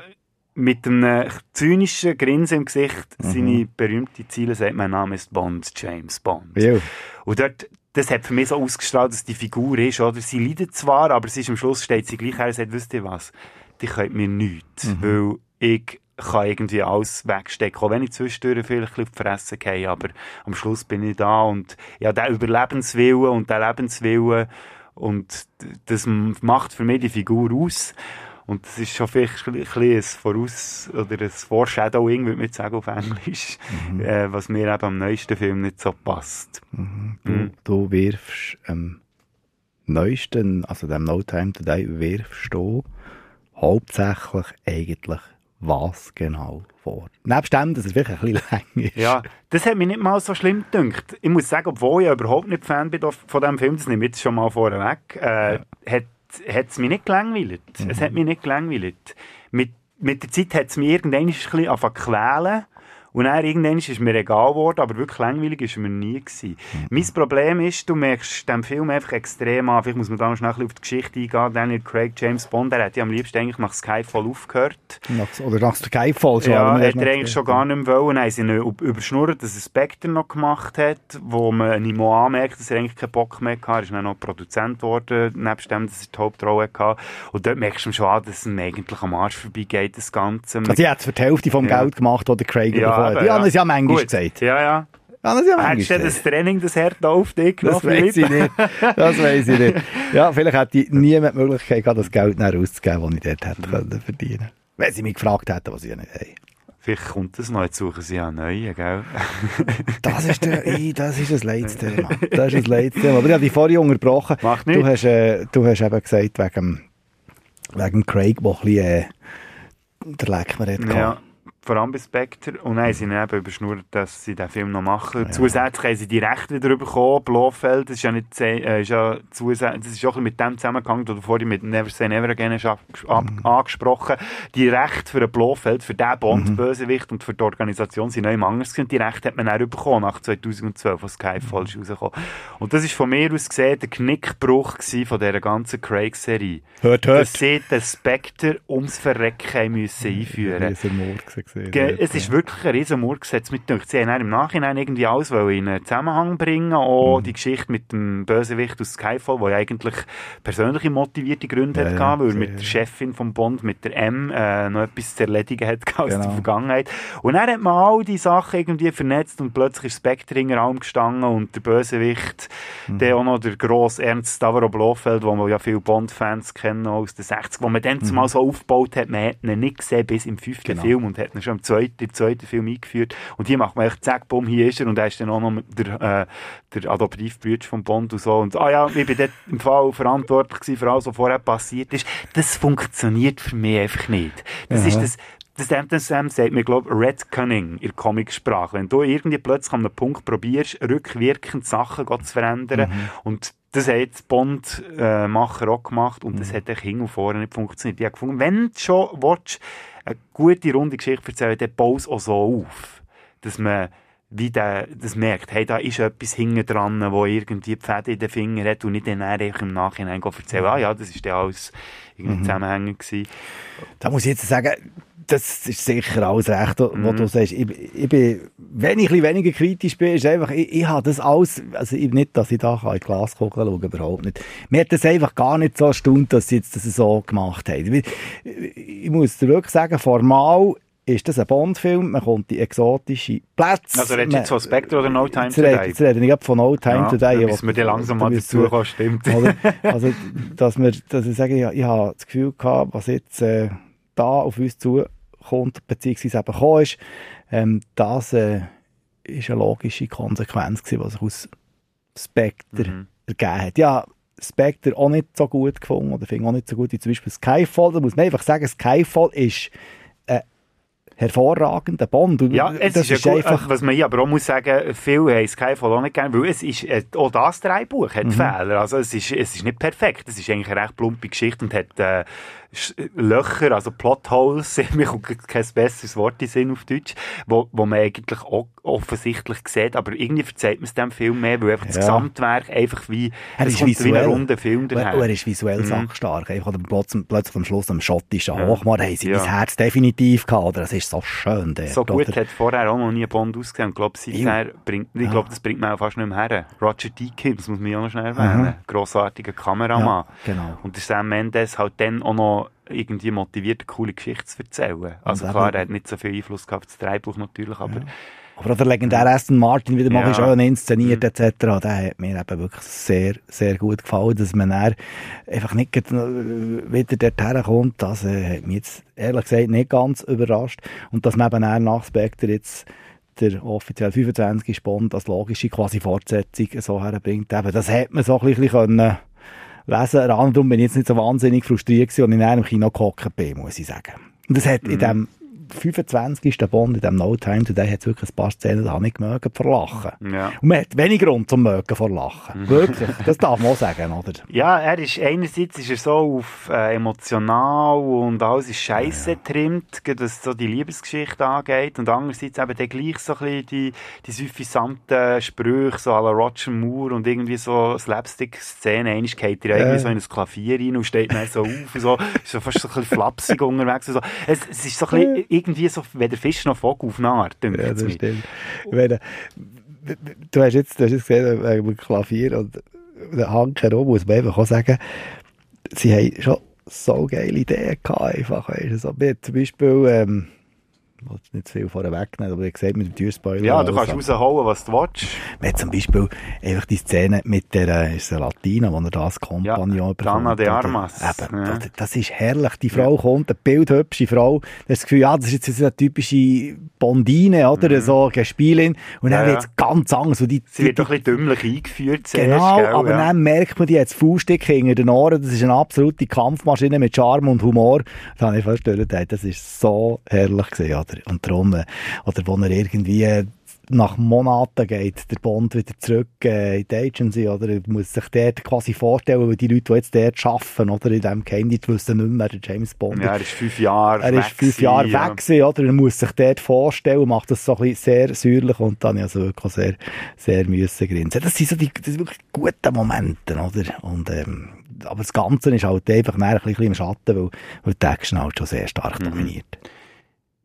Speaker 1: mit einem zynischen Grinsen im Gesicht
Speaker 9: Mhm.
Speaker 1: seine berühmte Ziele sagt, mein Name ist Bond, James Bond.
Speaker 9: Ja.
Speaker 1: Und dort, das hat für mich so ausgestrahlt, dass die Figur ist, oder? Sie leidet zwar, aber sie ist am Schluss steht sie gleich her und sagt, wisst ihr was? Die könnt mir nichts, weil ich kann irgendwie alles wegstecken, auch wenn ich zwischendurch vielleicht ein bisschen die Fresse gehe, aber am Schluss bin ich da und ja, der Überlebenswillen und der Lebenswillen und das macht für mich die Figur aus. Und das ist schon vielleicht ein bisschen ein Voraus- oder ein Foreshadowing, würde man jetzt sagen auf Englisch, äh, was mir eben am neuesten Film nicht so passt.
Speaker 9: Du, du wirfst am neuesten, also dem No Time Today, wirfst du hauptsächlich eigentlich was genau vor? Nebst dem, dass es wirklich ein bisschen lang ist.
Speaker 1: Ja, das hat mich nicht mal so schlimm gedacht. Ich muss sagen, obwohl ich ja überhaupt nicht Fan bin von diesem Film, das nehme ich jetzt schon mal vorweg, äh, hat hat es mich nicht gelangweilt. Es hat mich nicht gelangweilt. Mit, mit der Zeit hat es mich irgendwann ein bisschen quälen. Und dann irgendwann ist es mir egal geworden, aber wirklich langweilig war mir nie. Gewesen. Mein Problem ist, du merkst dem Film einfach extrem an, vielleicht muss man da noch schnell ein bisschen auf die Geschichte eingehen, Daniel Craig, James Bond, der hat ja am liebsten eigentlich nach Skyfall aufgehört.
Speaker 9: Nach, oder nach Skyfall schon.
Speaker 1: Ja, hat er eigentlich schon gar nicht mehr wollen. Haben sie überschnurrt, dass er Spectre noch gemacht hat, wo man ihm auch anmerkt, dass er eigentlich keinen Bock mehr hatte. Er ist dann noch Produzent geworden, nebst dem, dass er die Hauptrolle hatte. Und dort merkst du schon an, dass es eigentlich am Arsch vorbeigeht, das Ganze.
Speaker 9: Also, sie hat es für die Hälfte vom
Speaker 1: Ja.
Speaker 9: Geld gemacht, das der Craig bekommen Die haben es ja manchmal
Speaker 1: Gut.
Speaker 9: gesagt.
Speaker 1: Ja, ja.
Speaker 9: Es ja
Speaker 1: Hättest du das Training, das Herd auf dich
Speaker 9: Das weiß ich nicht. Das weiß ich nicht. Ja, vielleicht hätte ich niemand die Möglichkeit gehabt, das Geld auszugeben, das ich dort hätte können verdienen Wenn sie mich gefragt hätten, was ich ja nicht habe.
Speaker 1: Vielleicht kommt das noch, jetzt suchen sie ja einen neuen, gell?
Speaker 9: Das ist, der, ey, das ist ein Leitsthema. Das ist ein Leitsthema. Aber ich habe dich vorhin unterbrochen.
Speaker 1: Macht
Speaker 9: Du
Speaker 1: nichts.
Speaker 9: hast, äh, du hast eben gesagt, wegen, wegen Craig, der ein bisschen, äh, der Leck mir hat
Speaker 1: Ja,
Speaker 9: gehabt.
Speaker 1: Vor allem bei Spectre. Und dann haben sie ihn eben überschnurrt, dass sie den Film noch machen. Zusätzlich haben sie die Rechte wieder bekommen. Blofeld, das ist ja nicht, äh, ist ja zusätzlich, das ist auch mit dem zusammengehangen, was du vorhin mit Never Say Never Again hast ab, ab,
Speaker 9: Mhm.
Speaker 1: angesprochen. Die Rechte für den Blofeld, für den Bond-Bösewicht und für die Organisation sind noch immer anders gewesen. Die Rechte hat man dann bekommen, nach 2012, als Skyfall ist rausgekommen. Und das ist von mir aus gesehen der Knickbruch von dieser ganzen Craig-Serie.
Speaker 9: Hört,
Speaker 1: Dass
Speaker 9: hört.
Speaker 1: sie den Spectre ums Verrecken müssen einführen
Speaker 9: Wie gesehen.
Speaker 1: Ge-
Speaker 9: dort,
Speaker 1: Es ist
Speaker 9: ja.
Speaker 1: wirklich ein riesen Murksetz mit gedacht. Sie haben im Nachhinein irgendwie alles in einen Zusammenhang bringen. Auch die Geschichte mit dem Bösewicht aus Skyfall, wo ja eigentlich persönliche motivierte Gründe
Speaker 9: Ja,
Speaker 1: hat gehabt, weil er mit der Chefin vom Bond, mit der M, äh, noch etwas zu erledigen hat gehabt aus
Speaker 9: Genau.
Speaker 1: der Vergangenheit. Und dann hat man all die Sachen irgendwie vernetzt und plötzlich ist Spectre in den Raum gestanden und der Bösewicht,
Speaker 9: Mhm.
Speaker 1: der auch noch der grosse Ernst Stavro Blofeld, wo wir ja viele Bond-Fans kennen aus den 60 wo man dann zumal so aufgebaut hat, man hat ihn nicht gesehen bis im fünften
Speaker 9: Mhm. Genau.
Speaker 1: Film und hat ihn schon im zweiten, im zweiten Film eingeführt. Und hier macht man echt zack, bumm, hier ist er und er ist dann auch noch der, äh, der Adoptivbrüder von Bond und so. Und ah ja, ich bin dort im Fall verantwortlich für alles, was vorher passiert ist. Das funktioniert für mich einfach nicht. Das
Speaker 9: Aha.
Speaker 1: ist das, das, das, Sam sagt mir, glaube Redcunning in der Comicsprache. Wenn du irgendwie plötzlich an einem Punkt probierst, rückwirkend Sachen zu verändern
Speaker 9: Mhm.
Speaker 1: und das hat jetzt Bond-Macher auch gemacht und
Speaker 9: Mhm.
Speaker 1: das hat echt hin und vorne nicht funktioniert. Ich habe gefunden, wenn du schon willst, eine gute, runde Geschichte erzählen, dann baue es auch so auf, dass man wie der, das merkt, hey, da ist etwas hinten dran, wo irgendwie die Fäden in den Fingern hat und nicht dann im Nachhinein erzählen, ah ja, das ist ja alles irgendwie
Speaker 9: Mhm.
Speaker 1: zusammenhängend gewesen.
Speaker 9: Da muss ich jetzt sagen, das ist sicher alles recht, was
Speaker 1: Mhm.
Speaker 9: du sagst. Ich, ich bin, wenn ich ein bisschen weniger kritisch bin, ist einfach, ich, ich habe das alles, also ich, nicht, dass ich da kann in die Glaskugel schauen überhaupt nicht. Mir hat das einfach gar nicht so erstaunt, dass sie jetzt das so gemacht haben. Ich, ich muss dir wirklich sagen, formal ist das ein Bond-Film, man kommt in exotische Plätze.
Speaker 1: Also redest du jetzt von Spectre oder No Time
Speaker 9: Jetzt
Speaker 1: to
Speaker 9: rede-
Speaker 1: Die?
Speaker 9: Jetzt rede ich von No Time
Speaker 1: Ja,
Speaker 9: to Die.
Speaker 1: da müssen wir dann langsam mal
Speaker 9: da
Speaker 1: dazu kommen, stimmt.
Speaker 9: Oder? Also, dass, wir, dass ich sage, ich, ich habe das Gefühl gehabt, was jetzt äh, da auf uns zukommt, beziehungsweise eben gekommen ist, ähm, das äh, ist eine logische Konsequenz gewesen, was sich aus Spectre
Speaker 1: Mhm.
Speaker 9: ergeben hat. Ja, Spectre auch nicht so gut gefunden, oder finde auch nicht so gut wie zum Beispiel Skyfall. Da muss man einfach sagen, Skyfall ist ein hervorragender Bond. Und
Speaker 1: Ja, es
Speaker 9: das
Speaker 1: ist, ja gut, äh, was man hier aber auch muss sagen, viele haben Skyfall auch nicht gerne, weil es ist, äh, auch das Drehbuch hat Fehler. Also es ist, es ist nicht perfekt. Es ist eigentlich eine recht plumpe Geschichte und hat äh, Löcher, also Plotholes, mir kommt kein besseres Wort in Sinn auf Deutsch, wo, wo man eigentlich auch offensichtlich sieht, aber irgendwie verzeiht man es dem Film mehr, weil einfach das
Speaker 9: Ja.
Speaker 1: Gesamtwerk einfach wie,
Speaker 9: Er ist
Speaker 1: kommt wie ein
Speaker 9: visuell.
Speaker 1: runder Film daher.
Speaker 9: er ist visuell sackstark. Einfach oder plötzlich, plötzlich am Schluss am schottischen Hochmar haben sie
Speaker 1: Ja.
Speaker 9: Herz definitiv gehabt. Oder? Das ist so schön dort.
Speaker 1: So gut
Speaker 9: oder?
Speaker 1: hat vorher auch noch nie Bond ausgesehen. Ich glaube, seither bringt, ich
Speaker 9: Ja.
Speaker 1: glaube, das bringt man auch fast nicht mehr her. Roger Deakins muss man ja auch noch schnell erwähnen. Grossartiger Kameramann.
Speaker 9: Ja, genau.
Speaker 1: Und der Sam Mendes halt dann auch noch irgendwie motiviert, eine coole Geschichte zu erzählen. Also
Speaker 9: eben-
Speaker 1: klar, er hat nicht so viel Einfluss gehabt auf das Drehbuch natürlich, aber
Speaker 9: Aber auch der legendäre Aston Martin wieder mal
Speaker 1: Ja.
Speaker 9: schön inszeniert etc. Der hat mir eben wirklich sehr, sehr gut gefallen, dass man einfach nicht äh, wieder dorthin kommt. Das äh, hat mich jetzt ehrlich gesagt nicht ganz überrascht. Und dass man eben dann nach Spectre jetzt der offiziell 25. Bond als logische quasi Fortsetzung so herbringt. Eben, das hat man so ein bisschen können lesen. Darum bin ich jetzt nicht so wahnsinnig frustriert gewesen, als ich in einem Kino gehockt bin, muss ich sagen. Und das hat in dem 25. Bond, in dem No Time Today, hat es wirklich ein paar Szenen, da habe ich mögen vor Lachen.
Speaker 1: ja.
Speaker 9: Und man hat wenig Grund zum mögen vor Lachen. Wirklich. Das darf man auch sagen, oder?
Speaker 1: Ja, er ist, einerseits ist er so auf äh, emotional und alles ist scheiße getrimmt, gerade was so die Liebesgeschichte angeht. Und andererseits eben dann gleich so ein bisschen die, die suffisanten Sprüche, so à la Roger Moore und irgendwie so Slapstick-Szenen. Einmal geht er
Speaker 9: Ja.
Speaker 1: irgendwie so in ein Klavier rein und steht dann so auf und so, ist so fast so ein bisschen flapsig unterwegs. Und so. es, es ist so ein bisschen irgendwie so, weder Fisch noch Vogel auf eine Art,
Speaker 9: Ja, das
Speaker 1: mir.
Speaker 9: stimmt. Ich meine, du hast jetzt, du hast jetzt gesehen, wegen dem Klavier und der Hank herum, muss man einfach auch sagen, sie haben schon so geile Ideen gehabt, einfach, weißt du, so, haben zum Beispiel, ähm, ich will nicht zu viel vorher wegnehmen, aber ihr seht mit dem Türspoiler.
Speaker 1: Ja, du kannst
Speaker 9: also,
Speaker 1: raushauen, was du willst.
Speaker 9: Wir haben zum Beispiel einfach die Szene mit der, äh, ist der Latina, wo er das Kompagnon
Speaker 1: Ja, Dana de? Armas.
Speaker 9: Eben,
Speaker 1: Ja.
Speaker 9: das, das ist herrlich. Die Frau kommt, eine bildhübsche Frau. Das Gefühl, ja, das ist jetzt so eine typische Bondine, oder? So eine Spielin. Und dann
Speaker 1: Mhm. Ja,
Speaker 9: wird es ganz anders. Und die,
Speaker 1: Sie wird doch ein bisschen dümmlich eingeführt zuerst,
Speaker 9: Genau,
Speaker 1: gell,
Speaker 9: aber
Speaker 1: ja.
Speaker 9: dann merkt man, die hat das Faustdick hinter den Ohren. Das ist eine absolute Kampfmaschine mit Charme und Humor. Das habe ich fast gedacht, das ist so herrlich gewesen, oder? Und darum, äh, oder wo er irgendwie äh, nach Monaten geht, der Bond wieder zurück äh, in die Agency, oder? Er muss sich dort quasi vorstellen, weil die Leute, die jetzt dort arbeiten, oder? In diesem Geheimdienst, wissen nicht mehr, der James Bond
Speaker 1: Ja, er ist fünf Jahre
Speaker 9: er ist fünf Jahre
Speaker 1: gewesen,
Speaker 9: weg gewesen, oder? Er muss sich dort vorstellen, macht das so ein bisschen sehr säuerlich und dann also wirklich sehr, sehr müssen grinsen. Das sind so die, das sind wirklich gute Momente, oder? Und, ähm, aber das Ganze ist halt einfach mehr ein bisschen im Schatten, weil, weil die Action halt schon sehr stark
Speaker 1: Mhm.
Speaker 9: dominiert.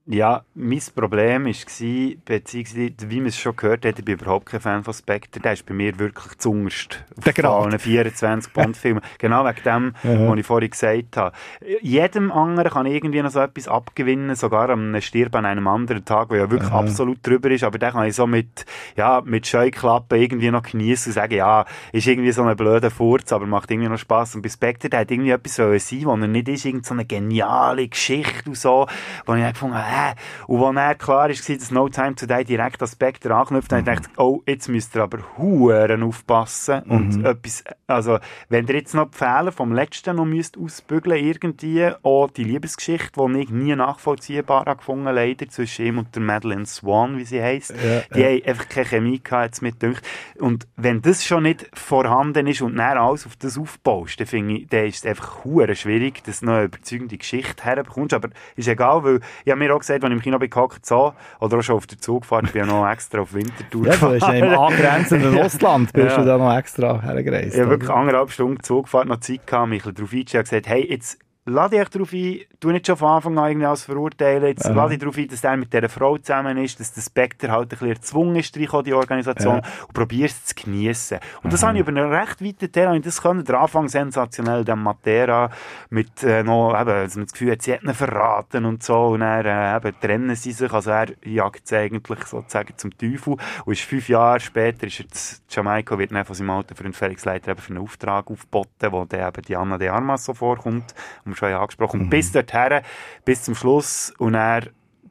Speaker 1: Ja, mein Problem war, beziehungsweise, wie man es schon gehört hat, ich bin überhaupt kein Fan von Spectre. Der ist bei mir wirklich zungerst.
Speaker 9: Grad.
Speaker 1: Von 24 Bond-Filmen. genau wegen dem, was ich vorhin gesagt habe. Jedem anderen kann irgendwie noch so etwas abgewinnen, sogar am Stirb an einem anderen Tag, wo ja wirklich absolut drüber ist, aber den kann ich so mit, ja, mit Scheuklappen irgendwie noch genießen und sagen, ja, ist irgendwie so ein blöder Furz, aber macht irgendwie noch Spass. Und bei Spectre, der hat irgendwie etwas sein, was er nicht ist, irgend so eine geniale Geschichte und so, wo ich gefunden habe, äh, und wo dann klar ist, dass No Time Today direkt an Spectre anknüpft, dann habe ich gedacht, oh, jetzt müsst ihr aber Huren aufpassen und etwas, also, wenn ihr jetzt noch die Fehler vom letzten noch müsst ausbügeln irgendwie, auch die Liebesgeschichte, die ich nie nachvollziehbar habe gefunden, leider, zwischen ihm und der Madeleine Swan, wie sie heisst, die haben einfach keine Chemie gehabt, jetzt mit gedacht. Und wenn das schon nicht vorhanden ist und dann alles auf das aufbaust, dann finde ich, dann ist es einfach Huren schwierig, dass du noch eine überzeugende Geschichte herbekommst, aber ist egal, weil ich habe mir auch gesagt, als ich im Kino bin gehockt, so, oder auch schon auf der Zugfahrt, ich bin ja noch extra auf Wintertour
Speaker 9: Ja, du bist ja im angrenzenden Russland, bist
Speaker 1: Ja.
Speaker 9: du da noch extra hergereist.
Speaker 1: Ich habe wirklich anderthalb Stunden Zugfahrt noch Zeit gehabt, mich darauf eingestellt, gesagt, hey, jetzt lade dich darauf ein, tu nicht schon von Anfang an irgendwie als verurteilen, jetzt lade dich darauf ein, dass der mit dieser Frau zusammen ist, dass der Spectre halt ein bisschen erzwungen ist, die Organisation, und probier es zu geniessen. Und das habe ich über einen recht weiten ich das können, der Anfang sensationell, der Matera, mit äh, noch, eben, dass man das Gefühl sie hat ihn verraten und so, und dann äh, eben, trennen sie sich, also er jagt sie eigentlich sozusagen zum Teufel, und ist fünf Jahre später, ist er zu Jamaika, wird dann von seinem alten Freund Felix Leiter eben für einen Auftrag aufgeboten, wo dann eben die Anna de Armas so vorkommt, wir schon angesprochen, und bis dorthin, bis zum Schluss, und er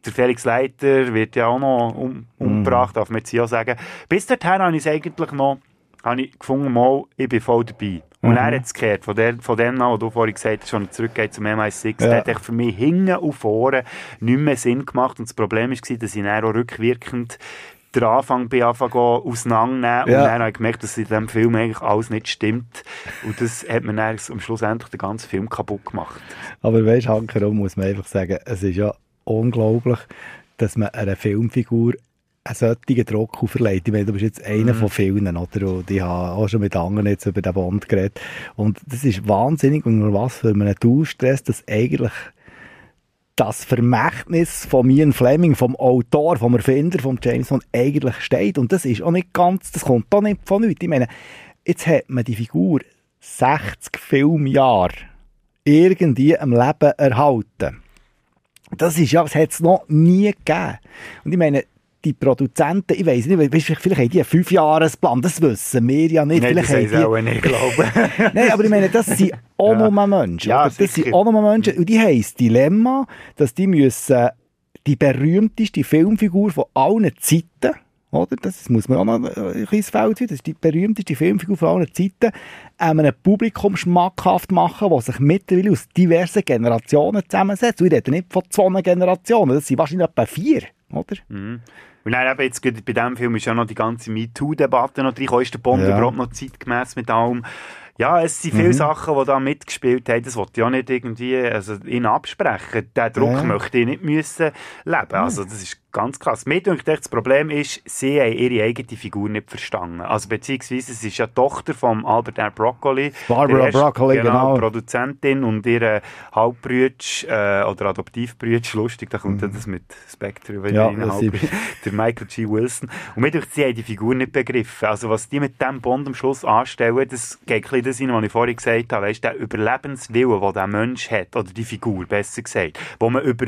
Speaker 1: der Felix Leiter wird ja auch noch um, umgebracht, darf man jetzt hier auch sagen. Bis dorthin habe ich es eigentlich noch habe ich gefunden, mal, ich bin voll dabei. Und er hat es gekehrt, von, der, von dem an, wo du vorhin gesagt hast, schon zurückgeht zum MI6,
Speaker 9: Ja.
Speaker 1: der hat für mich hinten und vorne nicht mehr Sinn gemacht. Und das Problem war, dass ich dann auch rückwirkend den Anfang bei Anfang an auseinandernehmen
Speaker 9: Ja.
Speaker 1: und dann habe ich gemerkt, dass in diesem Film eigentlich alles nicht stimmt. Und das hat mir dann am Schluss endlich den ganzen Film kaputt gemacht.
Speaker 9: Aber weißt du, Hankerum muss man einfach sagen, es ist ja unglaublich, dass man einer Filmfigur einen solchen Druck verleiht. Ich meine, du bist jetzt einer von vielen, oder? Und ich habe auch schon mit anderen jetzt über den Bond geredet. Und das ist wahnsinnig, unter was für einen Dauerstress, dass eigentlich das Vermächtnis von Ian Fleming, vom Autor, vom Erfinder von James Bond eigentlich steht. Und das ist auch nicht ganz, das kommt auch nicht von nichts. Ich meine, jetzt hat man die Figur 60 Filmjahre irgendwie am Leben erhalten. Das ist ja, das hat es noch nie gegeben. Und ich meine, die Produzenten, ich weiss nicht, weisst du, vielleicht haben die einen Fünfjahresplan, das wissen wir ja nicht.
Speaker 1: Nein, das
Speaker 9: vielleicht
Speaker 1: haben
Speaker 9: die,
Speaker 1: auch nicht, glaube
Speaker 9: Nein, aber ich meine, das sind auch
Speaker 1: Ja.
Speaker 9: nur Menschen.
Speaker 1: Ja?
Speaker 9: Das sind
Speaker 1: sicher.
Speaker 9: auch nur Menschen. Und die haben das Dilemma, dass die müssen die berühmteste Filmfigur von allen Zeiten, oder? Das muss man auch noch äh, ein kleines Feld sein. Das ist die berühmteste Filmfigur von allen Zeiten, einem Publikum schmackhaft machen, das sich mittlerweile aus diversen Generationen zusammensetzt. Und ich rede nicht von zwei Generationen, das sind wahrscheinlich etwa vier, oder?
Speaker 1: Und dann eben jetzt bei diesem Film ist ja noch die ganze MeToo-Debatte noch drin. Ist der Bond
Speaker 9: Ja.
Speaker 1: überhaupt noch zeitgemäß mit allem? Ja, es sind viele
Speaker 9: Mhm.
Speaker 1: Sachen, die da mitgespielt haben. Das wollte ich auch nicht irgendwie also, ihn absprechen. Den Druck
Speaker 9: Ja.
Speaker 1: möchte ich nicht müssen leben. Also, das ist ganz krass. Mir denke ich, das Problem ist, sie haben ihre eigene Figur nicht verstanden. Also, beziehungsweise, es ist ja die Tochter von Albert R. Broccoli.
Speaker 9: Barbara
Speaker 1: erste-
Speaker 9: Broccoli, genau.
Speaker 1: Produzentin und ihre Halbbrütsch äh, oder Adoptivbrütsch, lustig, da kommt ja das mit Spectre
Speaker 9: Mhm. Ja,
Speaker 1: rein, der Michael G. Wilson. Und mir sie haben die Figur nicht begriffen. Also was die mit dem Bond am Schluss anstellen, das geht ein bisschen das rein, was ich vorhin gesagt habe. Weißt, der Überlebenswille, den der Mensch hat, oder die Figur, besser gesagt, wo man über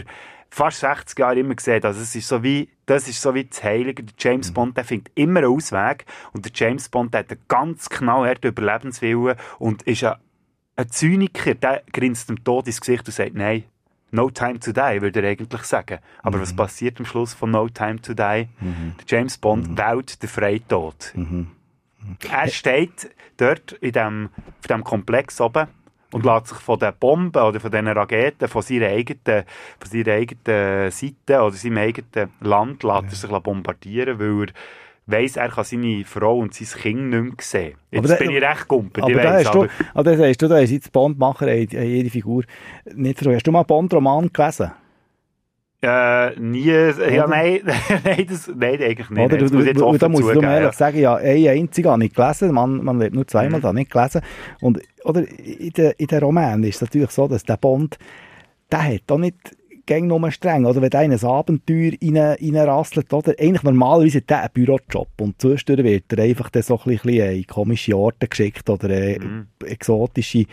Speaker 1: fast 60 Jahre immer sieht. Also es ist so wie, das ist so wie das Heilige. Der James
Speaker 9: Mhm.
Speaker 1: Bond, der findet immer einen Ausweg. Und der James Bond der hat einen ganz knallharten Überlebenswillen und ist ein, ein Zyniker, der grinst dem Tod ins Gesicht und sagt, nein, No Time to Die, würde er eigentlich sagen. Aber was passiert am Schluss von No Time to Die? Der James Bond wählt den Freitod. Er steht dort in dem, auf dem Komplex oben und lässt sich von den Bomben oder von diesen Raketen von seiner eigenen, von seiner eigenen Seite oder seinem eigenen Land lässt er sich bombardieren, weil er weiss, er kann seine Frau und sein Kind nicht mehr sehen. Jetzt
Speaker 9: Aber da-
Speaker 1: bin ich recht gumpert,
Speaker 9: Aber
Speaker 1: weiss,
Speaker 9: hast du, aber da sagst du, da haben jetzt Bondmacher, jede Figur nicht verstanden. Hast du mal Bond-Roman gelesen?
Speaker 1: Äh, nie, ja, nein, nein, das, nein, eigentlich nicht.
Speaker 9: Oder?
Speaker 1: Das
Speaker 9: Du,
Speaker 1: muss jetzt
Speaker 9: du,
Speaker 1: offen
Speaker 9: da muss ich ehrlich
Speaker 1: ja. Mhm.
Speaker 9: sagen, ja, einen einzigen habe ich gelesen, man, man lebt nur zweimal, da nicht gelesen. Und, oder, in den, in den Romanen ist es natürlich so, dass der Bond, der hat auch nicht gäng nur streng. Oder wenn in ein Abenteuer rein, reinrasselt, oder? Eigentlich normalerweise hat der einen Bürojob. Und zwischendurch wird er einfach dann so ein bisschen in komische Orte geschickt oder äh,
Speaker 1: Mhm.
Speaker 9: exotische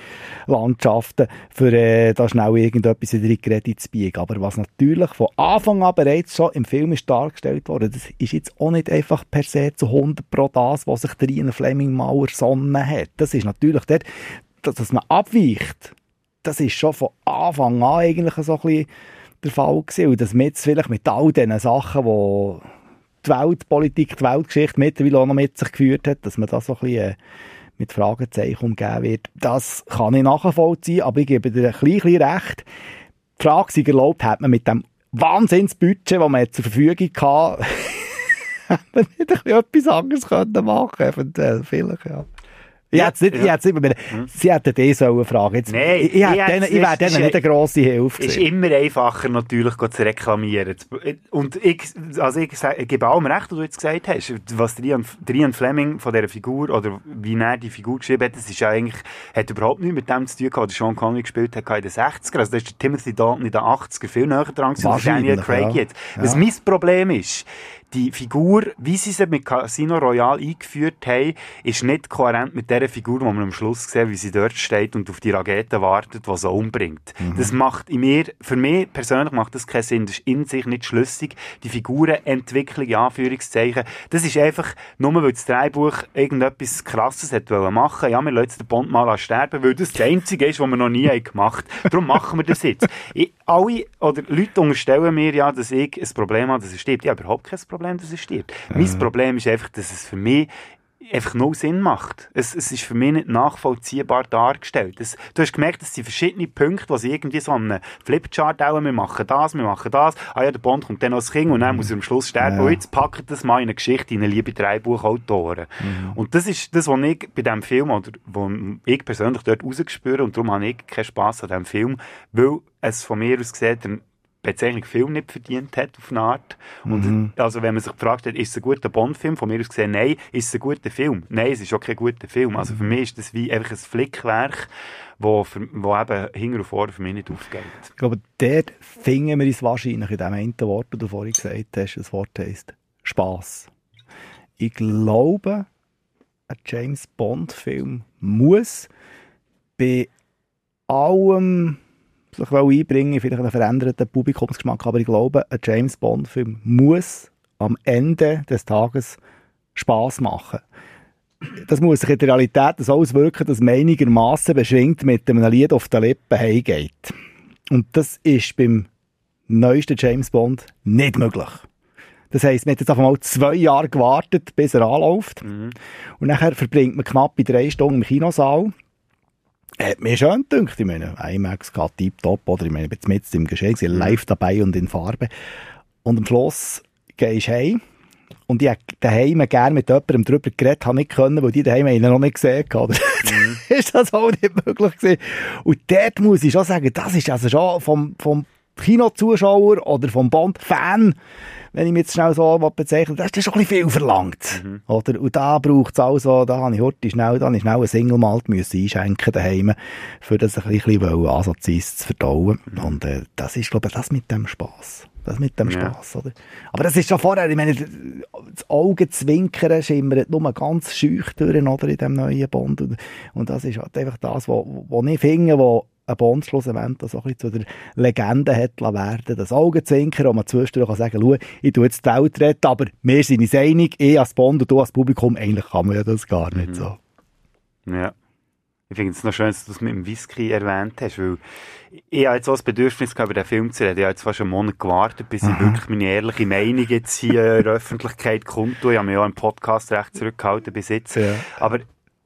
Speaker 9: Landschaften, für äh, da schnell irgendetwas in die Kredit zu biegen. Aber was natürlich von Anfang an bereits schon im Film ist dargestellt worden, das ist jetzt auch nicht einfach per se zu 100 pro das, was sich der Ian Fleming mal ersonnen hat. Das ist natürlich dort, dass man abweicht, das ist schon von Anfang an eigentlich so ein bisschen der Fall gewesen. Und dass man jetzt vielleicht mit all diesen Sachen, die die Weltpolitik, die Weltgeschichte mittlerweile auch noch mit sich geführt hat, dass man das so ein bisschen äh, mit Fragezeichen umgeben wird. Das kann ich nachvollziehen, aber ich gebe dir ein bisschen recht. Die Frage sei erlaubt, hat man mit dem Wahnsinnsbudget, das man zur Verfügung hatte, hätte man nicht etwas anderes können machen eventuell, vielleicht, ja. Ich hätte es nicht, es nicht mehr, Sie hätten die sollen fragen. Jetzt,
Speaker 1: Nein,
Speaker 9: ich, ich,
Speaker 1: ich
Speaker 9: denen, ich wäre denen
Speaker 1: ist-
Speaker 9: nicht eine grosse Hilfe
Speaker 1: ist
Speaker 9: gewesen.
Speaker 1: immer einfacher, natürlich zu reklamieren. Und ich, also ich, ich gebe allem recht, was du jetzt gesagt hast. Was der Ian, der Ian Fleming von dieser Figur, oder wie er die Figur geschrieben hat, das ist ja eigentlich, hat überhaupt nichts mit dem zu tun gehabt, was Sean Connery gespielt hat in den 60er. Also da ist der Timothy Dalton in den 80er viel näher dran gewesen, als Daniel Craig
Speaker 9: ja.
Speaker 1: jetzt. Was mein Problem ist, die Figur, wie sie sie mit Casino Royale eingeführt haben, ist nicht kohärent mit der Figur, die man am Schluss sieht, wie sie dort steht und auf die Rakete wartet, die sie umbringt. Das macht in mir, für mich persönlich macht das keinen Sinn. Das ist in sich nicht schlüssig. Die Figurenentwicklung, in Anführungszeichen, das ist einfach, nur weil das Drehbuch irgendetwas Krasses hat wollen machen, ja, wir lassen den Bond mal sterben, weil das das Einzige ist, was wir noch nie haben gemacht haben. Darum machen wir das jetzt. Ich, alle, oder Leute unterstellen mir ja, dass ich ein Problem habe, dass er stirbt. Ich habe überhaupt kein Problem, dass er stirbt. Mein Problem ist einfach, dass es für mich einfach null Sinn macht. Es, es ist für mich nicht nachvollziehbar dargestellt. Es, du hast gemerkt, es sind verschiedene Punkte, sie irgendwie so an einem Flipchart auch, wir machen das, wir machen das, ah ja, der Bond kommt dann als Kind und dann muss er am Schluss sterben
Speaker 9: Ja.
Speaker 1: und jetzt packt das mal in eine Geschichte, in eine liebe Drehbuchautoren. Und das ist das, was ich bei diesem Film, oder wo ich persönlich dort rausgespürt und darum habe ich keinen Spass an diesem Film, weil es von mir aus gesehen Bezeichnung Film nicht verdient hat, auf eine Art. Und also wenn man sich gefragt hat, ist es ein guter Bond-Film, von mir aus gesehen, nein, ist es ein guter Film? Nein, es ist auch kein guter Film. Also für mich ist das wie einfach ein Flickwerk, wo, für, wo eben hinten und vorne für mich nicht aufgeht.
Speaker 9: Ich glaube, dort finden wir uns wahrscheinlich in dem einen Wort, das du vorhin gesagt hast. Das Wort heisst Spass. Ich glaube, ein James Bond-Film muss bei allem sich einbringen, vielleicht einen veränderten Publikumsgeschmack, aber ich glaube, ein James Bond-Film muss am Ende des Tages Spass machen. Das muss sich in der Realität so auswirken, dass man einigermaßen beschwingt mit einem Lied auf den Lippen heimgeht. Und das ist beim neuesten James Bond nicht möglich. Das heisst, man hat jetzt einfach mal zwei Jahre gewartet, bis er anläuft. Und nachher verbringt man knappe drei Stunden im Kinosaal. Hat mir schön gedacht. Ich meine, IMAX geht tiptop, oder ich meine, ich bin jetzt mit im Geschehen, gewesen, live dabei und in Farbe. Und am Schluss gehst du heim. Und ich hätte daheim gerne mit jemandem darüber geredet, habe nicht können, weil die daheim ihn noch nicht gesehen haben. ist das auch nicht möglich gewesen. Und dort muss ich schon sagen, das ist also schon vom, vom Kinozuschauer oder vom Bond-Fan, wenn ich mich jetzt schnell so bezeichne, das ist schon ein bisschen viel verlangt. Oder? Und da braucht es also, da habe ich heute schnell, da habe ich schnell einen Single-Malt müssen einschenken daheim, für das ein bisschen ansatzweise zu verdauen. Und äh, das ist, glaube ich, das mit dem Spass. Das mit dem
Speaker 1: Ja.
Speaker 9: Spass, oder? Aber das ist schon vorher, ich meine, das Augenzwinkern schimmert nur ganz schüch durch, oder, in dem neuen Bond. Und, und das ist halt einfach das, was ich finde, wo ein Bond schlussendlich so ein bisschen zu der Legende hat werden. Das Augenzwinkern, wo man zwischendurch kann sagen, schau, ich tue jetzt die Welt retten, aber wir sind uns einig, ich als Bond und du als Publikum, eigentlich kann man ja das gar nicht so.
Speaker 1: Ja. Ich finde es noch schön, dass du es mit dem Whisky erwähnt hast, weil ich habe jetzt auch das Bedürfnis gehabt, über den Film zu reden. Ich habe jetzt fast einen Monat gewartet, bis ich wirklich meine ehrliche Meinung jetzt hier in der Öffentlichkeit kundtue. Ich habe mich auch im Podcast recht zurückgehalten bis jetzt.
Speaker 9: Ja.
Speaker 1: Aber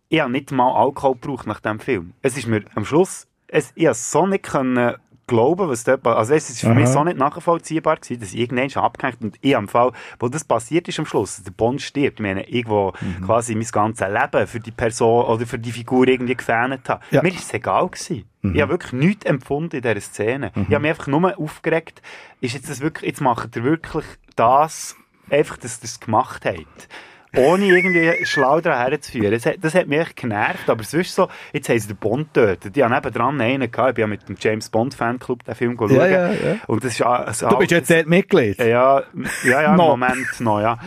Speaker 1: ich habe nicht mal Alkohol gebraucht nach dem Film. Es ist mir am Schluss, es, ich habe so nicht können glauben, was dort, also es ist für mich
Speaker 9: Aha.
Speaker 1: so nicht nachvollziehbar gewesen, dass ich irgendwann schon abgehängt und ich am Fall, wo das passiert ist am Schluss, dass der Bond stirbt, ich meine, irgendwo
Speaker 9: Mhm.
Speaker 1: quasi mein ganzes Leben für die Person oder für die Figur irgendwie gefährdet habe.
Speaker 9: Ja.
Speaker 1: Mir ist es egal gewesen.
Speaker 9: Mhm.
Speaker 1: Ich habe wirklich nichts empfunden in dieser Szene. Ich habe mich einfach nur aufgeregt, ist jetzt das wirklich, jetzt macht ihr wirklich das, einfach, dass ihr es gemacht habt. Ohne irgendwie schlau daran herzuführen. Das hat, das hat mich echt genervt, aber sonst so, jetzt haben sie den Bond getötet. Die haben nebendran einen gehabt, ich bin ja mit dem James Bond Fanclub den Film schauen.
Speaker 9: Ja, ja, ja.
Speaker 1: Und das ist ein
Speaker 9: Du bist jetzt dort Mitglied.
Speaker 1: Ja, ja, ja, im
Speaker 9: Noch.
Speaker 1: Moment noch, ja.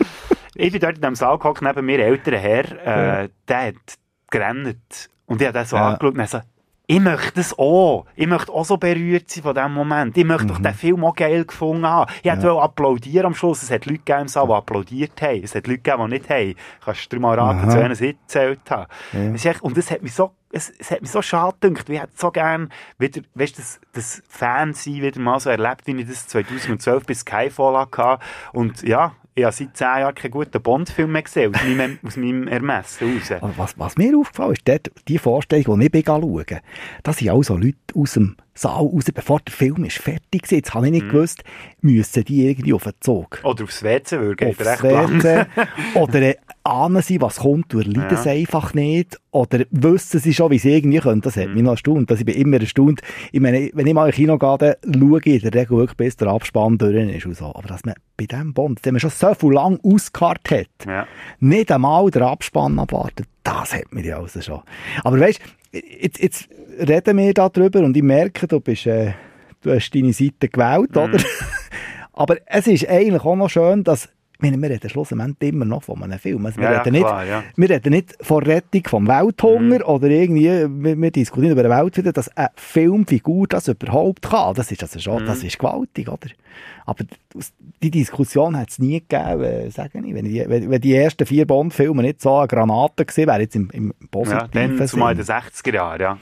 Speaker 1: Ich bin dort in diesem Saal gehockt, neben mir älterer Herr, äh, der hat gerannt. Und ich habe den so
Speaker 9: Ja.
Speaker 1: angeschaut und so, ich möchte das auch. Ich möchte auch so berührt sein von diesem Moment. Ich möchte
Speaker 9: Mhm.
Speaker 1: doch den Film auch geil gefunden haben. Ich hätte wollen applaudieren am Schluss. Es hat Leute gegeben im Saal, die applaudiert haben. Es hat Leute gegeben, die nicht haben. Kannst du dir mal raten,
Speaker 9: Aha.
Speaker 1: zu einem Sitz gezählt haben. Es ist echt, und das hat mich so, es, es hat mich so schade gedacht. Ich hätte so gern wieder, weißt du, das, das Fansein wieder mal so erlebt, wie ich das 2012 bis Skyfall hatte. Und ja, ich habe seit 10 Jahren keinen guten Bond-Film mehr gesehen, aus meinem, aus meinem Ermessen raus.
Speaker 9: Was, was mir aufgefallen ist, dort, die Vorstellung, die ich bin schauen, da sind auch so Leute aus dem Saal raus, bevor der Film ist fertig war. Jetzt habe ich nicht
Speaker 1: Mhm.
Speaker 9: gewusst, müssen die irgendwie auf den Zug.
Speaker 1: Oder aufs WC würgen,
Speaker 9: Aufs. WC. Oder äh, ahnen sie, was kommt, und erleiden
Speaker 1: Ja.
Speaker 9: es einfach nicht. Oder wissen sie schon, wie sie irgendwie können. Das
Speaker 1: Mhm.
Speaker 9: hat mich noch erstaunt. Das, ich bin immer erstaunt. Ich meine, wenn ich mal in Kino gehe, dann schaue ich in der Regel wirklich, bis der Abspann durch ist und so. Aber dass man bei diesem Bond, den man schon so viel lang ausgekartet hat,
Speaker 1: Ja.
Speaker 9: nicht einmal den Abspann abwartet, das hat mich ja also schon. Aber weißt, jetzt, jetzt reden wir da drüber und ich merke, du bist, äh, du hast deine Seite gewählt,
Speaker 1: Mhm.
Speaker 9: oder? Aber es ist eigentlich auch noch schön, dass meine, wir reden schlussendlich immer noch von einem Film. Also wir,
Speaker 1: Ja, ja,
Speaker 9: reden nicht,
Speaker 1: klar, ja.
Speaker 9: wir reden nicht von Rettung vom Welthunger
Speaker 1: Mhm.
Speaker 9: oder irgendwie, wir, wir diskutieren über eine Welt wieder, dass eine Filmfigur das überhaupt kann. Das ist also schon,
Speaker 1: Mhm.
Speaker 9: das ist gewaltig, oder? Aber die Diskussion hat es nie gegeben, äh, sage ich. Wenn, die, wenn, die ersten vier Bond-Filme nicht so eine Granate gewesen wären, jetzt im, im
Speaker 1: Ja,
Speaker 9: positiven
Speaker 1: dann zumal in
Speaker 9: Sinn.
Speaker 1: den 60er Jahren, ja.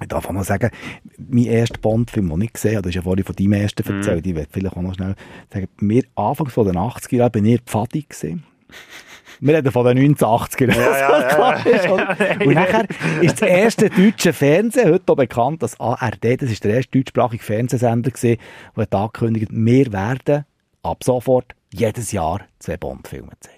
Speaker 9: Ich darf auch noch sagen, mein erster Bond-Film, den ich gesehen habe, das ist ja vorhin von deinem ersten
Speaker 1: Mhm.
Speaker 9: erzählt, ich werde vielleicht auch noch schnell sagen, mir Anfangs von den 80er Jahren bin ich Pfadi gewesen. Wir reden von den 1980er Jahren.
Speaker 1: Ja, ja, ja, ja.
Speaker 9: Und nachher ist das erste deutsche Fernsehen, heute auch bekannt als ARD, das ist der erste deutschsprachige Fernsehsender gewesen, der hat angekündigt, wir werden ab sofort jedes Jahr zwei Bond-Filme zeigen.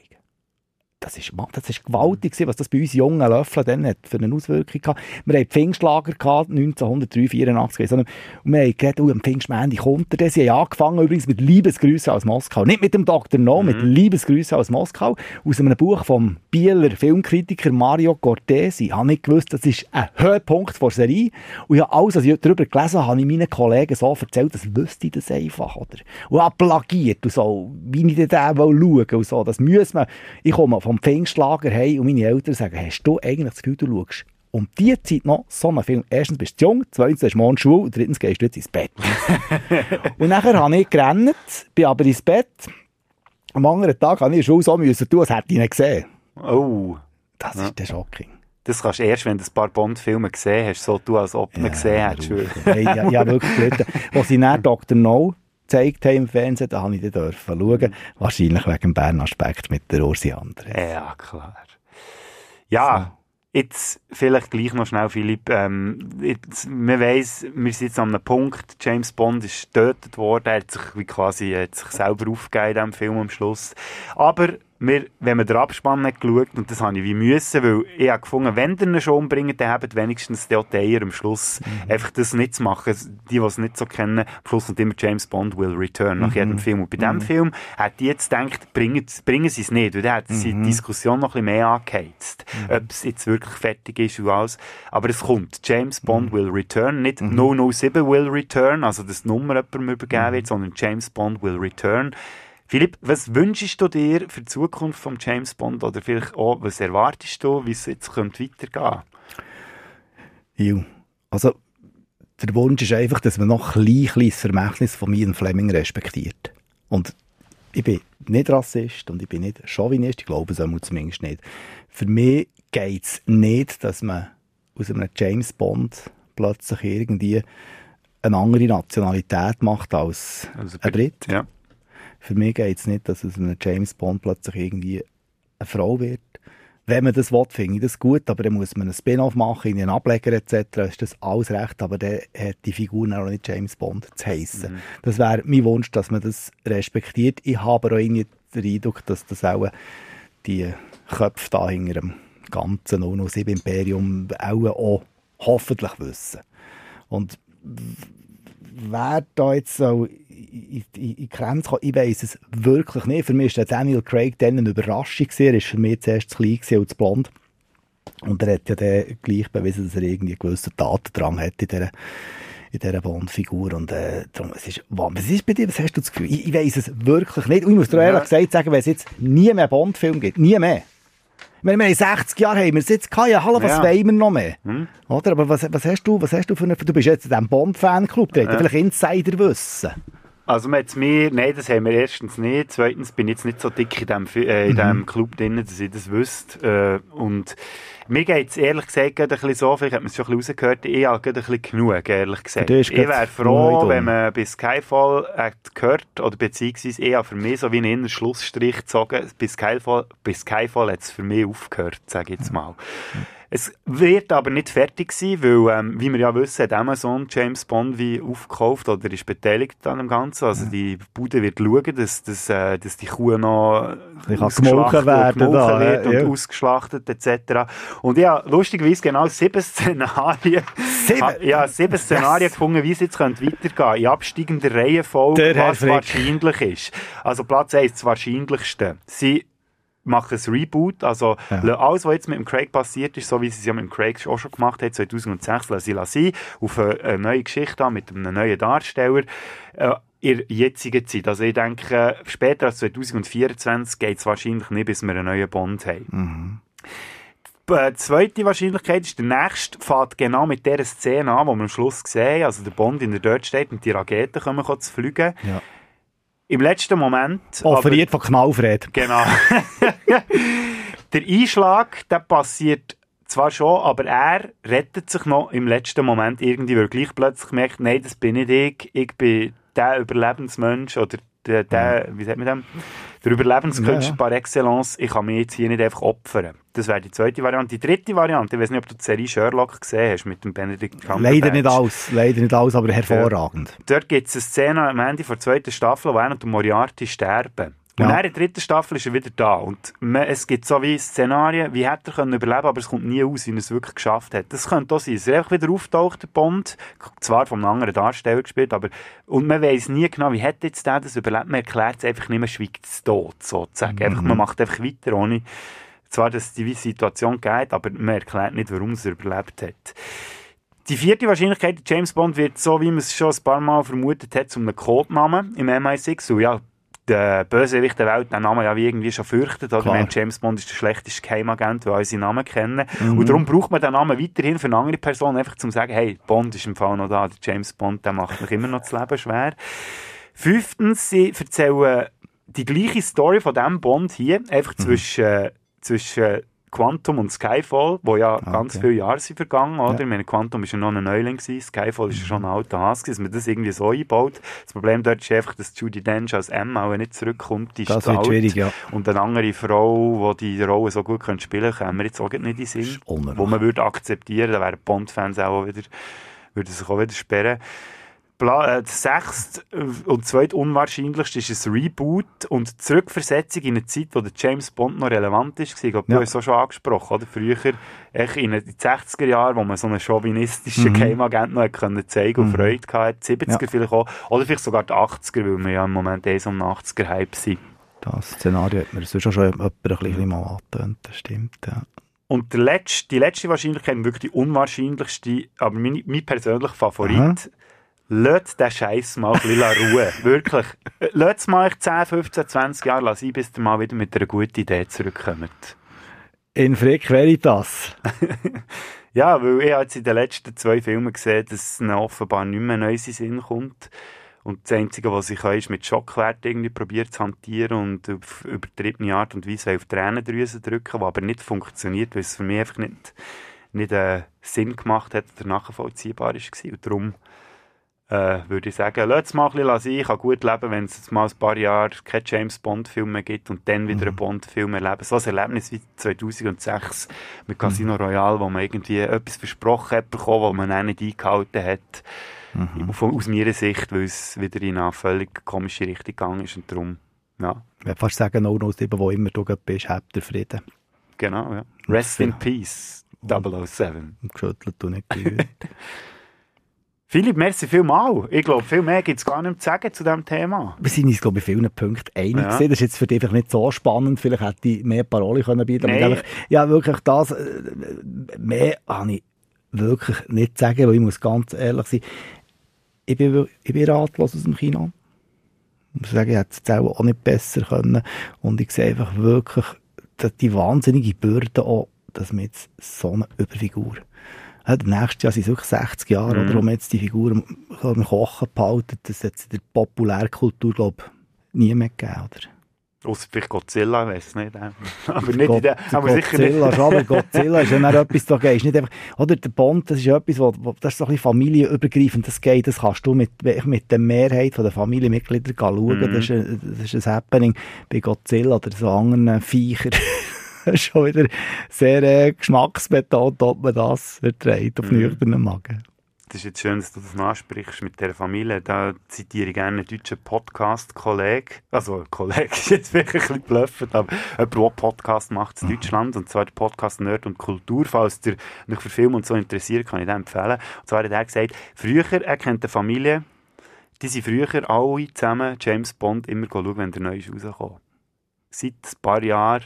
Speaker 9: Das ist, das ist gewaltig, was das bei uns jungen Löffeln dann hat für eine Auswirkung gehabt. Wir hatten Pfingstlager gehabt, 1903, 84, weiss auch nicht. und wir haben gedacht, oh, am Pfingstmänti kommt er. Sie haben angefangen übrigens mit Liebesgrüßen aus Moskau. Nicht mit dem Dr. No, mit Liebesgrüßen aus Moskau. Aus einem Buch vom Bieler Filmkritiker Mario Cortesi. Ich habe nicht gewusst, das ist ein Höhepunkt der Serie. Und ja, alles, was ich darüber gelesen habe, habe ich meinen Kollegen so erzählt, das wüsste ich das einfach, oder? Und plagiert und so, wie ich den schauen will und so. Das muss man. Ich komme vom Pfingstlager heim und meine Eltern sagen, hast du eigentlich das Gefühl, du schaust um die Zeit noch so einen Film. Erstens bist du jung, zweitens hast du morgen Schule und drittens gehst du jetzt ins Bett. und nachher habe ich gerannt, bin aber ins Bett. Am anderen Tag habe ich der Schule so müssen tun, als hätte ich ihn gesehen.
Speaker 1: Oh,
Speaker 9: Das ist der Shocking.
Speaker 1: das kannst du erst, wenn du ein paar Bond-Filme gesehen hast, so tun, als ob du ihn gesehen hättest.
Speaker 9: Hey, ja, ja, wirklich. Als sie dann Dr. No gezeigt haben im Fernsehen, da habe ich dann dürfen schauen. Wahrscheinlich wegen dem Bern-Aspekt mit der Ursi Andres.
Speaker 1: Ja, klar. Ja, jetzt vielleicht gleich noch schnell, Philipp. Ähm, jetzt, man weiss, wir sind jetzt an einem Punkt, James Bond ist getötet worden, er hat sich wie quasi hat sich selber aufgegeben in diesem Film am Schluss. Aber wir, wenn man den Abspann hat geschaut, und das habe ich wie müssen, weil ich habe gefunden, wenn ihr ihn schon umbringt, dann habt wenigstens die Eier am Schluss einfach das nicht zu machen. Die, die es nicht so kennen, am Schluss kommt immer James Bond will return nach jedem Film. Und bei diesem Film hat die jetzt gedacht, bringen, bringen sie es nicht, weil dann hat sie die Diskussion noch ein bisschen mehr angeheizt. Ob es jetzt wirklich fertig ist und alles. Aber es kommt. James Bond will return, nicht 007 will return, also die Nummer jemandem übergeben wird, sondern James Bond will return. Philipp, was wünschst du dir für die Zukunft von James Bond oder vielleicht auch, was erwartest du, wie es jetzt könnte weitergehen
Speaker 9: Jo. Also, der Wunsch ist einfach, dass man noch ein bisschen das Vermächtnis von Ian Fleming respektiert. Und ich bin nicht Rassist und ich bin nicht Chauvinist, ich glaube es auch zumindest nicht. Für mich geht es nicht, dass man aus einem James Bond plötzlich irgendwie eine andere Nationalität macht als
Speaker 1: Also,
Speaker 9: ein Brit.
Speaker 1: Ja.
Speaker 9: Für mich geht es nicht, dass aus einem James Bond plötzlich irgendwie eine Frau wird. Wenn man das will, finde ich das gut, aber dann muss man einen Spin-off machen, in einen Ableger etc., ist das alles recht, aber dann hat die Figur auch nicht James Bond zu heissen. Das wäre mein Wunsch, dass man das respektiert. Ich habe aber auch irgendwie den Eindruck, dass das auch die Köpfe da hinter dem ganzen 007 Imperium auch, auch hoffentlich wissen. Und wer da jetzt so in, in, in Grenze kommen. Ich weiss es wirklich nicht. Für mich war Daniel Craig dann eine Überraschung. Er war für mich zuerst zu klein und zu blond. Und er hat ja dann gleich bewiesen, dass er irgendwie gewissen Tatendrang hat in dieser, in dieser Bond-Figur. Und äh, darum, es ist, was ist bei dir? Was hast du das Gefühl? Ich, ich weiss es wirklich nicht. Und ich muss dir ehrlich gesagt sagen, wenn es jetzt nie mehr Bond-Film gibt, nie mehr. Ich meine, wir haben 60 Jahre haben wir es jetzt gehabt. Ja, hallo, was
Speaker 1: Ja.
Speaker 9: wollen wir noch mehr?
Speaker 1: Hm.
Speaker 9: Oder? Aber was, was hast du, was hast du für eine, du bist jetzt in diesem Bond-Fanclub, ja. vielleicht Insider-Wissen.
Speaker 1: Also man hat's mir, nein, das haben wir erstens nicht. Zweitens bin ich jetzt nicht so dick in dem, äh, in dem Club drin, dass ich das wüsste. Äh, und mir geht's ehrlich gesagt gerade ein bisschen so, vielleicht hat man es schon ein bisschen rausgehört, ich habe gerade ein bisschen genug, ehrlich gesagt. Ich wäre froh, wenn man bis Skyfall hat gehört, oder beziehungsweise ich habe für mich so wie einen Schlussstrich gezogen, bis Skyfall, bis Skyfall hat es für mich aufgehört, sage ich jetzt mal. Es wird aber nicht fertig sein, weil, ähm, wie wir ja wissen, hat Amazon James Bond wie aufgekauft oder ist beteiligt an dem Ganzen. Also die Bude wird schauen, dass, dass, äh, dass die Kuh noch ausgeschlachtet
Speaker 9: werden
Speaker 1: gemolken
Speaker 9: da,
Speaker 1: wird und
Speaker 9: ja.
Speaker 1: ausgeschlachtet etc. Und ja, lustigerweise genau sieben Szenarien,
Speaker 9: Sieben?
Speaker 1: Ha- ja, sieben Szenarien gefunden, wie es jetzt könnte weitergehen in absteigender Reihenfolge, was wahrscheinlich ist. Also Platz 1, das Wahrscheinlichste. Sie machen ein Reboot, also
Speaker 9: Ja.
Speaker 1: alles, was jetzt mit dem Craig passiert ist, so wie sie es ja mit dem Craig auch schon gemacht hat, 2006, lassen sie lassen, auf eine, neue Geschichte an, mit einem neuen Darsteller, äh, in jetzigen Zeit. Also ich denke, später als 2024 geht es wahrscheinlich nicht, bis wir einen neuen Bond haben. Die äh, zweite Wahrscheinlichkeit ist, der nächste fährt genau mit dieser Szene an, die wir am Schluss sehen. Also der Bond in der dort steht und die Raketen kommen zu fliegen.
Speaker 9: Ja.
Speaker 1: Im letzten Moment... aber-
Speaker 9: Offeriert von Knallfred.
Speaker 1: Genau. der Einschlag, der passiert zwar schon, aber er rettet sich noch im letzten Moment irgendwie, weil gleich plötzlich merkt, nein, das bin nicht ich, ich bin der Überlebensmensch oder der, der wie sagt man dem? Der Überlebenskünstler
Speaker 9: Ja, ja.
Speaker 1: par excellence, ich kann mich jetzt hier nicht einfach opfern. Das wäre die zweite Variante. Die dritte Variante, ich weiß nicht, ob du die Serie Sherlock gesehen hast mit dem Benedict Cumberbatch.
Speaker 9: Leider nicht alles, leider nicht alles, aber hervorragend.
Speaker 1: Dort gibt es eine Szene am Ende der zweiten Staffel, wo er und Moriarty sterben. Und
Speaker 9: Ja.
Speaker 1: in der dritten Staffel ist er wieder da. Und man, es gibt so wie Szenarien, wie hätte er können überleben aber es kommt nie aus, wie er es wirklich geschafft hat. Das könnte auch sein, dass er einfach wieder auftaucht, der Bond, zwar vom anderen Darsteller gespielt, aber und man weiß nie genau, wie hat jetzt der das überlebt. Man erklärt es einfach nicht mehr, schweigt es tot, sozusagen. Einfach, man macht einfach weiter, ohne zwar, dass es die Situation geht, aber man erklärt nicht, warum es überlebt hat. Die vierte Wahrscheinlichkeit, James Bond wird so, wie man es schon ein paar Mal vermutet hat, zum einem Codenamen im MI6. Und ja, der Bösewicht der Welt den Namen ja wie irgendwie schon fürchtet. Oder? Meine, James Bond ist der schlechteste Geheimagent, der unsere Namen kennen. Und darum braucht man den Namen weiterhin für eine andere Person, einfach zum sagen, hey, Bond ist im Fall noch da. Der James Bond, der macht mich immer noch das Leben schwer. Fünftens, sie erzählen die gleiche Story von diesem Bond hier, einfach zwischen, äh, zwischen Quantum und Skyfall, wo ja ganz
Speaker 9: okay.
Speaker 1: viele Jahre sind vergangen, oder?
Speaker 9: Ja.
Speaker 1: Ich meine, Quantum ist ja noch ein Neuling gewesen, Skyfall ist ja schon ein alter Hase gewesen, dass man das irgendwie so einbaut. Das Problem dort ist einfach, dass Judy Dench als Emma auch nicht zurückkommt, die ist
Speaker 9: Das wird
Speaker 1: alt.
Speaker 9: schwierig, ja.
Speaker 1: Und eine andere Frau, die die Rolle so gut könnte spielen können wir jetzt auch nicht in den Sinn. Wo man würde akzeptieren, da wären Bond-Fans auch wieder, würden sich auch wieder sperren. Pla äh, das sechste und zweit unwahrscheinlichste ist ein Reboot und die Zurückversetzung in eine Zeit, wo der James Bond noch relevant ist. Ich glaube, du
Speaker 9: Ja.
Speaker 1: hast es auch schon angesprochen, oder? Früher, echt in den 60er Jahren, wo man so einen chauvinistischen
Speaker 9: Mhm.
Speaker 1: Geheimagent noch können zeigen und Freude gehabt, 70er
Speaker 9: Ja.
Speaker 1: vielleicht auch, oder vielleicht sogar die 80er, weil wir ja im Moment eh so am 80er-Hype sind.
Speaker 9: Das Szenario hat mir sonst schon jemand ein bisschen mal angetönt, das stimmt, ja.
Speaker 1: Und letzte, die letzte Wahrscheinlichkeit, wirklich die unwahrscheinlichste, aber mein, mein persönlicher Favorit,
Speaker 9: Aha.
Speaker 1: Lasst den Scheiß mal ein bisschen Ruhe. Wirklich. Lasst mal euch 10, 15, 20 Jahre sein, bis ihr mal wieder mit einer guten Idee zurückkommt.
Speaker 9: In Frick Veritas.
Speaker 1: Ja, weil ich habe jetzt in den letzten zwei Filmen gesehen, dass es ihnen offenbar nicht mehr neu in Sinn kommt. Und das Einzige, was ich kann, ist mit Schockwert irgendwie probiert zu hantieren und auf übertriebene Art und Weise auf die Tränendrüse drücken, was aber nicht funktioniert, weil es für mich einfach nicht, nicht äh, Sinn gemacht hat oder nachvollziehbar war. Und darum äh, würde ich sagen, lasst es mal ein bisschen sein. Ich kann gut leben, wenn es jetzt mal ein paar Jahre keine James Bond-Film mehr gibt und dann wieder einen Bond-Film erleben. So ein Erlebnis wie 2006 mit Casino Royale, wo man irgendwie etwas versprochen hat bekommen, was man auch nicht eingehalten hat. Von, aus meiner Sicht, weil es wieder in eine völlig komische Richtung gegangen ist und darum, ja,
Speaker 9: Ich würde fast sagen, 007, wo immer du bist, habt ihr Frieden.
Speaker 1: genau, ja. Rest in Peace, 007.
Speaker 9: Und geschüttelt und nicht.
Speaker 1: Philipp, merci vielmal. Ich glaube, viel mehr gibt es gar nicht zu sagen zu diesem Thema.
Speaker 9: Wir sind uns, glaube ich, in vielen Punkten einig
Speaker 1: Ja.
Speaker 9: Das ist jetzt für dich vielleicht nicht so spannend. Vielleicht hätte ich mehr Parole können bieten können. Einfach, ja, wirklich das, äh, mehr kann ich wirklich nicht sagen, weil ich muss ganz ehrlich sein. Ich bin, ich bin ratlos aus dem Kino. Ich muss sagen, ich hätte es auch nicht besser können. Und ich sehe einfach wirklich die wahnsinnige Bürde auch, dass wir jetzt so eine Überfigur ja, nächstes Jahr sind es wirklich 60 Jahre,
Speaker 1: Mhm.
Speaker 9: oder, wo man jetzt die Figur am, Kochen behalten. Das hat es in der Populärkultur, glaube ich, nie mehr gegeben, oder?
Speaker 1: Ausser vielleicht Godzilla, weiß nicht. Aber nicht in der, aber sicher
Speaker 9: Godzilla,
Speaker 1: nicht.
Speaker 9: schon, aber Godzilla ist ja dann etwas, da gehst nicht einfach, oder der Bond, das ist etwas, wo, wo, das ist so ein bisschen familienübergreifend, das geht, das kannst du mit, mit der Mehrheit der Familienmitglieder schauen,
Speaker 1: Mhm.
Speaker 9: das, ist ein, das ist ein Happening bei Godzilla oder so anderen Viechern. Das ist schon wieder sehr äh, geschmacksbetont, ob man das verträgt auf
Speaker 1: Mhm.
Speaker 9: nüchternen Magen.
Speaker 1: Das ist jetzt schön, dass du das ansprichst mit der Familie. Da zitiere ich gerne einen deutschen Podcast-Kollegen. Also, Kollege ist jetzt wirklich ein bisschen blöffend, aber jemand, der Podcast macht in Deutschland. Und zwar der Podcast Nerd und Kultur. Falls ihr euch für Film und so interessiert, kann ich den empfehlen. Und zwar hat er gesagt, früher, er kennt eine Familie, die sind früher alle zusammen James Bond immer schauen, wenn der neu ist rausgekommen. Seit ein paar Jahren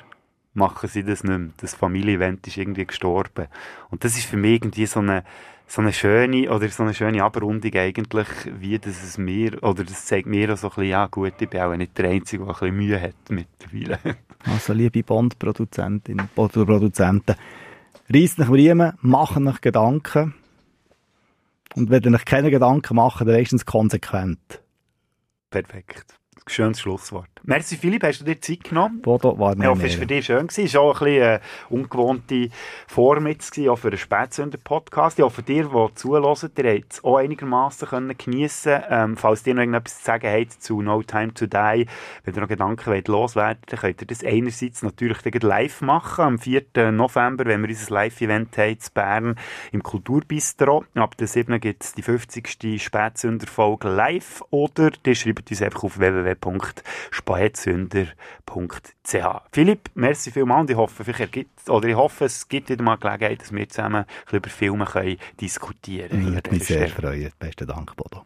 Speaker 1: machen sie das nicht mehr. Das Familienevent ist irgendwie gestorben. Und das ist für mich irgendwie so eine, so eine schöne, oder so eine schöne Abrundung eigentlich, wie das es mir, oder das zeigt mir auch so ein bisschen, ja gut, ich bin auch nicht der Einzige, der ein bisschen Mühe hat mittlerweile.
Speaker 9: Also, liebe Bond-Produzentinnen Produzenten, reisst nach Riemen, macht euch Gedanken. Und wenn ihr euch keine Gedanken macht, dann wenigstens konsequent.
Speaker 1: Perfekt. Schönes Schlusswort. Merci Philipp, hast du dir Zeit genommen?
Speaker 9: Bodo war
Speaker 1: Ich
Speaker 9: mir
Speaker 1: hoffe, es war für dich schön. Es war auch ein bisschen eine ungewohnte Form jetzt, auch für einen Spätsünder-Podcast. Ich hoffe, dir, die zuhören, ihr habt es auch einigermaßen können geniessen ähm, Falls ihr noch irgendetwas zu sagen habt zu No Time to Die, wenn ihr noch Gedanken wollt loswerden dann könnt ihr das einerseits natürlich live machen, am 4. November, wenn wir unser Live-Event haben in Bern im Kulturbistro. Ab der 7. gibt es die 50. Spätsünder-Folge live oder ihr schreibt uns einfach auf www.poetsünder.ch. Philipp, merci vielmals und ich hoffe, ich hoffe, es gibt wieder mal Gelegenheit, dass wir zusammen über Filme können diskutieren können.
Speaker 9: Ich würde mich sehr freuen. Besten Dank, Bodo.